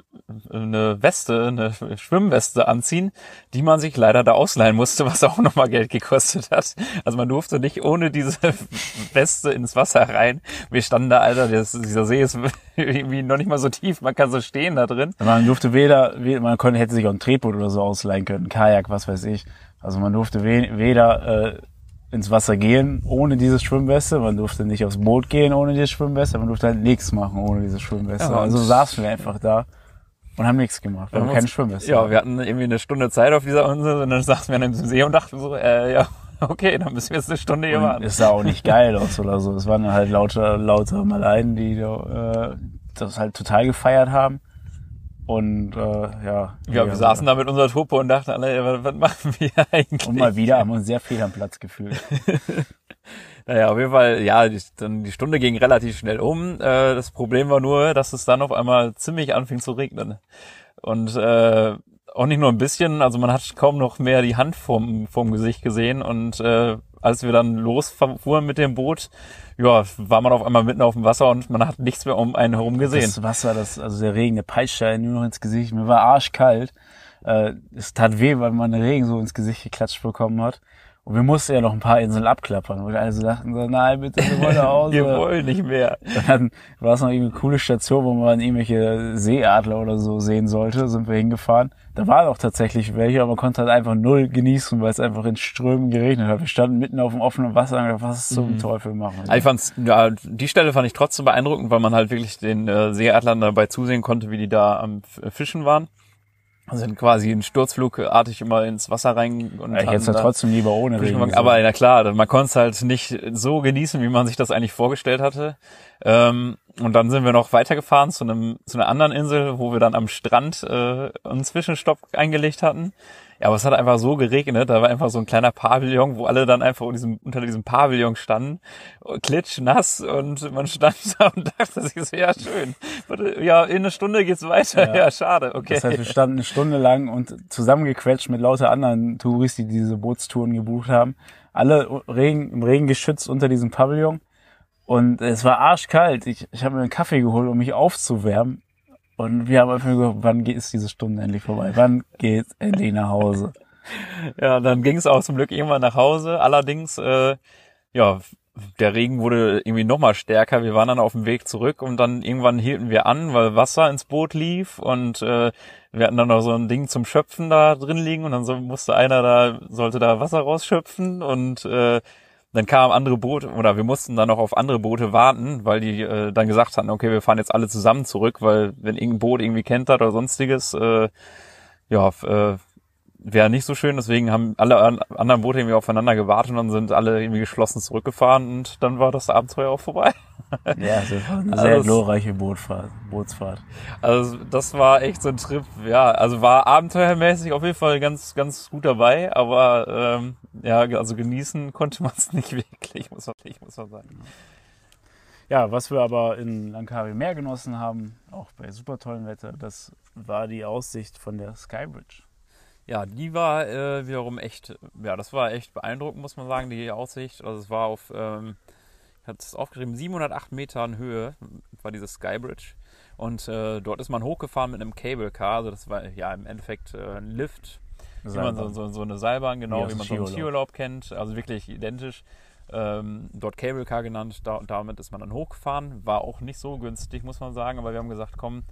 äh, eine Weste, eine Schwimmweste anziehen, die man sich leider da ausleihen musste, was auch nochmal Geld gekostet hat. Also man durfte nicht ohne diese Weste ins Wasser rein. Wir standen da, Alter, das, dieser See ist irgendwie noch nicht mal so tief, man kann so stehen da drin. Man durfte weder, man konnte, hätte sich auch ein Tretboot oder so ausleihen können, Kajak, was weiß ich. Also man durfte weder äh, ins Wasser gehen ohne diese Schwimmweste. Man durfte nicht aufs Boot gehen ohne diese Schwimmweste. Man durfte halt nichts machen ohne diese Schwimmweste. Ja, also saßen wir einfach da und haben nichts gemacht. Wir haben keine Schwimmweste. Ja, wir hatten irgendwie eine Stunde Zeit auf dieser Insel und dann saßen wir an dem See und dachten so, äh, ja, okay, dann müssen wir jetzt eine Stunde hier warten. Es sah auch nicht geil aus oder so. Es waren halt lauter, lauter Maleien, die äh, das halt total gefeiert haben. Und äh, ja. Ja, wir saßen da mit unserer Truppe und dachten alle, was, was machen wir eigentlich? Und mal wieder haben wir uns sehr fehl am Platz gefühlt. naja, auf jeden Fall, ja, die, dann die Stunde ging relativ schnell um. Äh, das Problem war nur, dass es dann auf einmal ziemlich anfing zu regnen. Und äh, auch nicht nur ein bisschen, also man hat kaum noch mehr die Hand vom, vom Gesicht gesehen und äh, als wir dann losfuhren mit dem Boot, ja, war man auf einmal mitten auf dem Wasser und man hat nichts mehr um einen herum gesehen. Das Wasser, das, also der Regen, der peitscht ja nur noch ins Gesicht. Mir war arschkalt. Äh, es tat weh, weil man den Regen so ins Gesicht geklatscht bekommen hat. Und wir mussten ja noch ein paar Inseln abklappern, wo wir alle so dachten, so, nein, bitte, wir wollen nach Hause. wir wollen nicht mehr. Dann war es noch irgendwie eine coole Station, wo man irgendwelche Seeadler oder so sehen sollte, sind wir hingefahren. Da waren auch tatsächlich welche, aber man konnte halt einfach null genießen, weil es einfach in Strömen geregnet hat. Wir standen mitten auf dem offenen Wasser und was zum mhm. Teufel machen. Ich fand's, ja, die Stelle fand ich trotzdem beeindruckend, weil man halt wirklich den äh, Seeadlern dabei zusehen konnte, wie die da am Fischen waren sind quasi in Sturzflugartig immer ins Wasser rein und ich hätte ja trotzdem lieber ohne Regen. Aber na klar, man konnte es halt nicht so genießen, wie man sich das eigentlich vorgestellt hatte. Ähm, und dann sind wir noch weitergefahren zu einem zu einer anderen Insel, wo wir dann am Strand äh, einen Zwischenstopp eingelegt hatten. Ja, aber es hat einfach so geregnet, da war einfach so ein kleiner Pavillon, wo alle dann einfach unter diesem, unter diesem Pavillon standen, klitschnass und man stand da und dachte sich, ist ja schön. Ja, in einer Stunde geht's weiter. Ja, ja schade, okay. Das heißt, wir standen eine Stunde lang und zusammengequetscht mit lauter anderen Touristen, die diese Bootstouren gebucht haben. Alle Regen, im Regen geschützt unter diesem Pavillon. Und es war arschkalt. Ich, ich habe mir einen Kaffee geholt, um mich aufzuwärmen. Und wir haben einfach gesagt, wann geht es diese Stunde endlich vorbei? Wann geht's endlich nach Hause? Ja, dann ging es auch zum Glück irgendwann nach Hause. Allerdings, äh, ja, der Regen wurde irgendwie nochmal stärker. Wir waren dann auf dem Weg zurück und dann irgendwann hielten wir an, weil Wasser ins Boot lief und äh, wir hatten dann noch so ein Ding zum Schöpfen da drin liegen und dann so, musste einer da, sollte da Wasser rausschöpfen und äh, dann kamen andere Boote oder wir mussten dann noch auf andere Boote warten, weil die äh, dann gesagt hatten, okay, wir fahren jetzt alle zusammen zurück, weil wenn irgendein Boot irgendwie kentert oder sonstiges, äh, ja, äh, wäre nicht so schön. Deswegen haben alle anderen Boote irgendwie aufeinander gewartet und sind alle irgendwie geschlossen zurückgefahren und dann war das Abenteuer auch vorbei. Ja, das war eine sehr also, glorreiche Bootfahrt, Bootsfahrt. Also das war echt so ein Trip, ja, also war abenteuermäßig auf jeden Fall ganz, ganz gut dabei, aber ähm, ja, also genießen konnte man es nicht wirklich, muss man, ich muss man sagen. Ja, was wir aber in Langkawi mehr genossen haben, auch bei super tollem Wetter, das war die Aussicht von der Skybridge. Ja, die war äh, wiederum echt, ja, das war echt beeindruckend, muss man sagen, die Aussicht. Also es war auf, ähm, ich hatte es aufgeschrieben, 708 Metern Höhe war diese Skybridge. Und äh, dort ist man hochgefahren mit einem Cable Car, also das war ja im Endeffekt äh, ein Lift wie man so, so, so eine Seilbahn, genau, Wie aus wie man so einen Skiurlaub. Kennt, also wirklich identisch. Ähm, dort Cable Car genannt, da, damit ist man dann hochgefahren. War auch nicht so günstig, muss man sagen, aber wir haben gesagt, komm,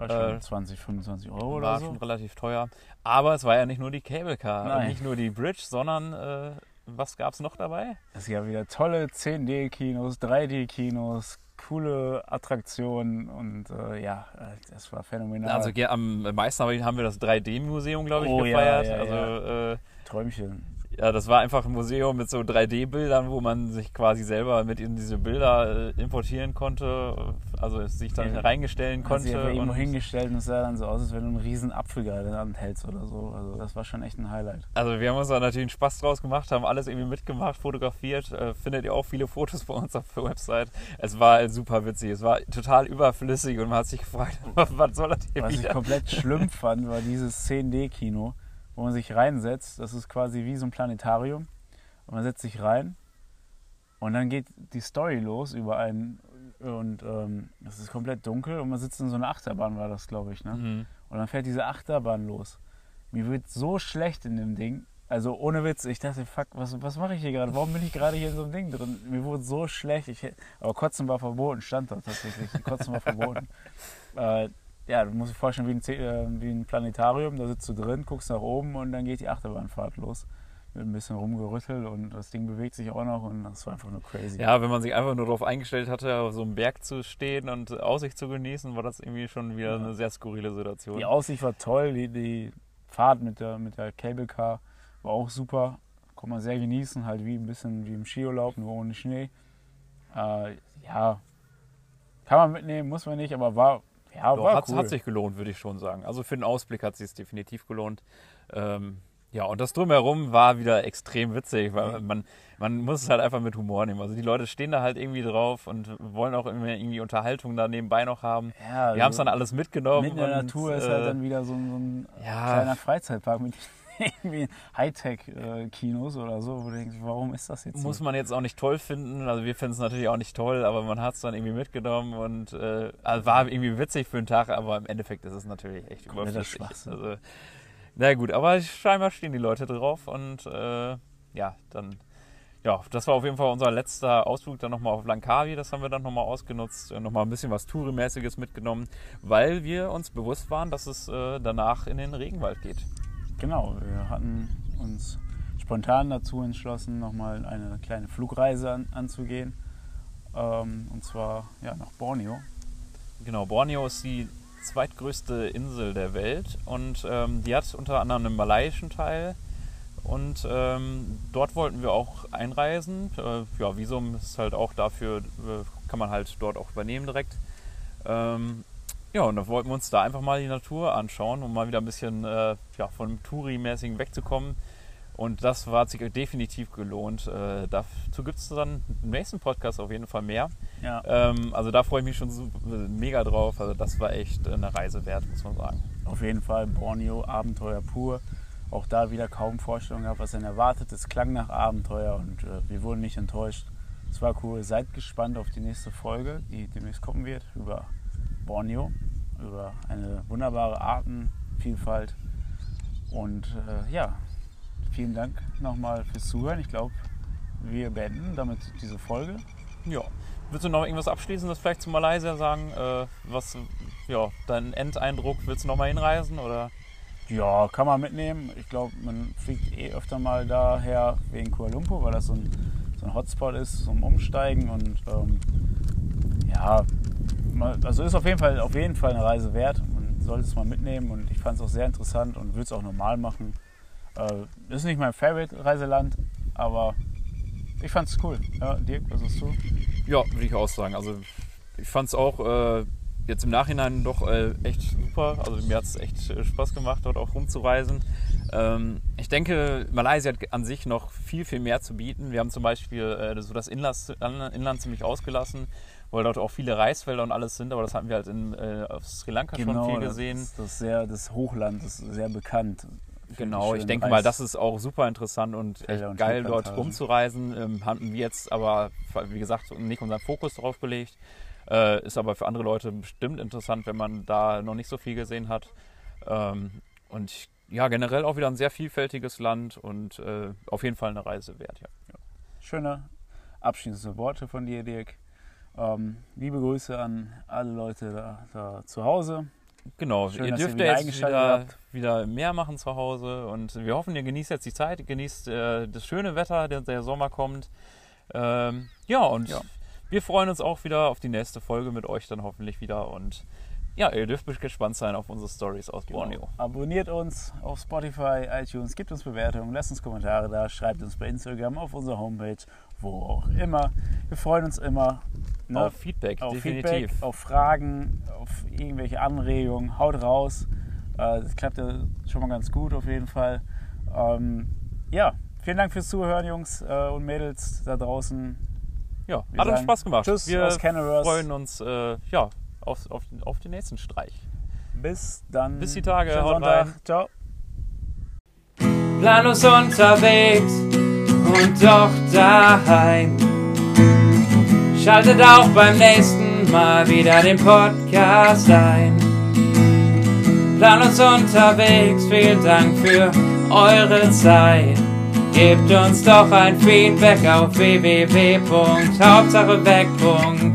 Äh, 20, 25 Euro oder war so. schon relativ teuer. Aber es war ja nicht nur die Cable Car, Nein. nicht nur die Bridge, sondern äh, was gab es noch dabei? Es gab wieder tolle 10D-Kinos, 3D-Kinos, coole Attraktionen und äh, ja, das war phänomenal. Also ge- am meisten haben wir- das 3D-Museum, glaube ich, Oh, ja, gefeiert. ja, also ja. Äh, Träumchen. Ja, das war einfach ein Museum mit so 3D-Bildern, wo man sich quasi selber mit in diese Bilder äh, importieren konnte, also sich dann Ja. reingestellen konnte. einfach irgendwo und- hingestellt und es sah dann so aus, als wenn du einen riesen Apfel gerade in der Hand hältst oder so. Also das war schon echt ein Highlight. Also wir haben uns da natürlich einen Spaß draus gemacht, haben alles irgendwie mitgemacht, fotografiert. Äh, findet ihr auch viele Fotos bei uns auf der Website. Es war super witzig, es war total überflüssig und man hat sich gefragt, was soll das hier Was ich wieder? komplett schlimm fand, war dieses 10D-Kino, wo man sich reinsetzt. Das ist quasi wie so ein Planetarium. Und man setzt sich rein und dann geht die Story los über einen und ähm, es ist komplett dunkel und man sitzt in so einer Achterbahn, war das, glaube ich. Ne? Mhm. Und dann fährt diese Achterbahn los. Mir wird so schlecht in dem Ding. Also ohne Witz, ich dachte, fuck, was, was mache ich hier gerade? Warum bin ich gerade hier in so einem Ding drin? Mir wurde so schlecht. Ich, aber Kotzen war verboten, stand da tatsächlich. Kotzen war verboten. Äh, ja, du musst dir vorstellen, wie ein, äh, wie ein Planetarium, da sitzt du drin, guckst nach oben und dann geht die Achterbahnfahrt los. Mit ein bisschen rumgerüttelt und das Ding bewegt sich auch noch und das war einfach nur crazy. Ja, wenn man sich einfach nur darauf eingestellt hatte, auf so einem Berg zu stehen und Aussicht zu genießen, war das irgendwie schon wieder Ja. eine sehr skurrile Situation. Die Aussicht war toll, die, die Fahrt mit der, mit der Cable Car war auch super. Konnte man sehr genießen, halt wie ein bisschen wie im Skiurlaub, nur ohne Schnee. Äh, ja, kann man mitnehmen, muss man nicht, aber war, ja, Doch, war hat, cool. hat sich gelohnt, würde ich schon sagen. Also für den Ausblick hat es sich definitiv gelohnt. Ähm, ja, und das drumherum war wieder extrem witzig, weil man, man muss es halt einfach mit Humor nehmen. Also die Leute stehen da halt irgendwie drauf und wollen auch immer irgendwie Unterhaltung da nebenbei noch haben. ja, Wir haben es also dann alles mitgenommen. mitten in der und, Natur ist äh, halt dann wieder so ein, so ein ja. kleiner Freizeitpark mit irgendwie Hightech-Kinos oder so, wo du denkst, warum ist das jetzt Muss so? man jetzt auch nicht toll finden. Also wir finden es natürlich auch nicht toll, aber man hat es dann irgendwie mitgenommen und äh, also war irgendwie witzig für den Tag, aber im Endeffekt ist es natürlich echt überflüssig. Also, na gut, aber scheinbar stehen die Leute drauf und äh, ja, dann ja, das war auf jeden Fall unser letzter Ausflug dann nochmal auf Langkawi. Das haben wir dann nochmal ausgenutzt, nochmal ein bisschen was Tourimäßiges mitgenommen, weil wir uns bewusst waren, dass es äh, danach in den Regenwald geht. Genau, wir hatten uns spontan dazu entschlossen, nochmal eine kleine Flugreise an, anzugehen. Ähm, und zwar ja, nach Borneo. Genau, Borneo ist die zweitgrößte Insel der Welt und ähm, die hat unter anderem einen malaiischen Teil. Und ähm, dort wollten wir auch einreisen. Äh, ja, Visum ist halt auch dafür, äh, kann man halt dort auch übernehmen direkt. Ähm, ja, und da wollten wir uns da einfach mal die Natur anschauen, um mal wieder ein bisschen äh, ja, von dem Touri-mäßigen wegzukommen. Und das war hat sich definitiv gelohnt. Äh, dazu gibt es dann im nächsten Podcast auf jeden Fall mehr. Ja, Ähm, also da freue ich mich schon super, mega drauf. Also das war echt eine Reise wert, muss man sagen. auf jeden Fall Borneo, Abenteuer pur. Auch da wieder kaum Vorstellung gehabt, was einen erwartet. Es klang nach Abenteuer und äh, wir wurden nicht enttäuscht. Es war cool. Seid gespannt auf die nächste Folge, die demnächst kommen wird, über Borneo, über eine wunderbare Artenvielfalt. Und äh, ja, vielen Dank nochmal fürs Zuhören. Ich glaube, wir beenden damit diese Folge. Ja. Willst du noch irgendwas Abschließendes vielleicht zu Malaysia sagen? Äh, was, ja, dein Endeindruck, willst du noch mal hinreisen oder? Ja, kann man mitnehmen. Ich glaube, man fliegt eh öfter mal daher wegen Kuala Lumpur, weil das so ein, so ein Hotspot ist zum Umsteigen. Und ähm, ja, also ist auf jeden, Fall, auf jeden Fall eine Reise wert. Man sollte es mal mitnehmen und ich fand es auch sehr interessant und würde es auch normal machen. Äh, ist nicht mein Favorite-Reiseland, aber ich fand es cool. Ja, Dirk, was hast du? Ja, würde ich auch sagen. Also ich fand es auch äh, jetzt im Nachhinein doch äh, echt super. Also mir hat es echt äh, Spaß gemacht, dort auch rumzureisen. Ähm, ich denke, Malaysia hat an sich noch viel, viel mehr zu bieten. Wir haben zum Beispiel äh, so das Inland, Inland ziemlich ausgelassen, weil dort auch viele Reisfelder und alles sind, aber das hatten wir halt in, äh, auf Sri Lanka schon viel Genau, das gesehen. ist das, sehr, das Hochland ist sehr bekannt. Genau, ich denke Reis- mal, das ist auch super interessant und echt und geil, dort rumzureisen. Ähm, haben wir jetzt aber, wie gesagt, nicht unseren Fokus drauf gelegt. Äh, ist aber für andere Leute bestimmt interessant, wenn man da noch nicht so viel gesehen hat. Ähm, und ich, ja, generell auch wieder ein sehr vielfältiges Land und äh, auf jeden Fall eine Reise wert, ja. ja. Schöne abschließende Worte von dir, Dirk. Ähm, liebe Grüße an alle Leute da, da zu Hause. Genau, Schön, ihr dürft ja jetzt wieder, wieder, mehr machen zu Hause und wir hoffen, ihr genießt jetzt die Zeit, genießt äh, das schöne Wetter, der, der Sommer kommt. Ähm, ja, und ja. wir freuen uns auch wieder auf die nächste Folge mit euch dann hoffentlich wieder und ja, ihr dürft gespannt sein auf unsere Stories aus genau. Borneo. Abonniert uns auf Spotify, iTunes, gebt uns Bewertungen, lasst uns Kommentare da, schreibt uns bei Instagram, auf unserer Homepage, wo auch immer. Wir freuen uns immer ne, auf Feedback, auf definitiv. Feedback, auf Fragen, auf irgendwelche Anregungen. Haut raus. Äh, das klappt ja schon mal ganz gut auf jeden Fall. Ähm, ja, vielen Dank fürs Zuhören, Jungs äh, und Mädels da draußen. Ja, hat uns Spaß gemacht. Tschüss Wir freuen uns äh, ja, auf, auf, auf den nächsten Streich. Bis dann. Bis die Tage. Schönen Sonntag. Rein. Ciao. Planlos unterwegs und doch daheim. Schaltet auch beim nächsten Mal wieder den Podcast ein. Planlos unterwegs, vielen Dank für eure Zeit. Gebt uns doch ein Feedback auf www.hauptsacheweg.com.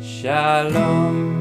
Shalom.